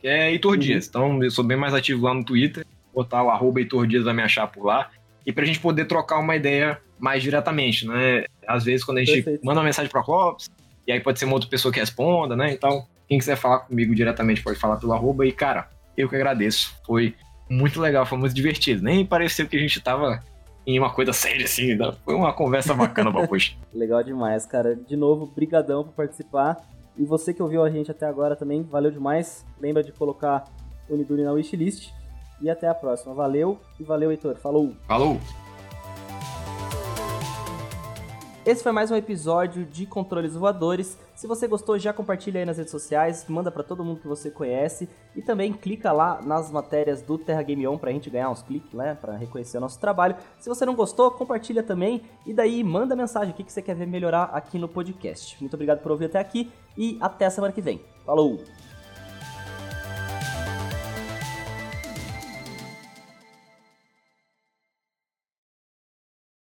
que é Heitor uhum. Dias. Então eu sou bem mais ativo lá no Twitter. Botar o arroba Heitor Dias vai me achar por lá. E pra gente poder trocar uma ideia mais diretamente, né? Às vezes, quando a gente Perfeito. manda uma mensagem para Clopes, e aí pode ser uma outra pessoa que responda, né? Então, quem quiser falar comigo diretamente pode falar pelo arroba. E, cara, eu que agradeço. Foi muito legal, foi muito divertido. Nem pareceu que a gente tava em uma coisa séria, assim. Né? Foi uma conversa bacana, Babush. legal demais, cara. De novo, brigadão por participar. E você que ouviu a gente até agora também, valeu demais. Lembra de colocar o Uniduni na wishlist. E até a próxima. Valeu e valeu, Heitor. Falou! Falou! Esse foi mais um episódio de Controles Voadores. Se você gostou, já compartilha aí nas redes sociais, manda para todo mundo que você conhece e também clica lá nas matérias do Terra Game On pra gente ganhar uns cliques, né, para reconhecer o nosso trabalho. Se você não gostou, compartilha também e daí manda mensagem o que você quer ver melhorar aqui no podcast. Muito obrigado por ouvir até aqui e até semana que vem. Falou!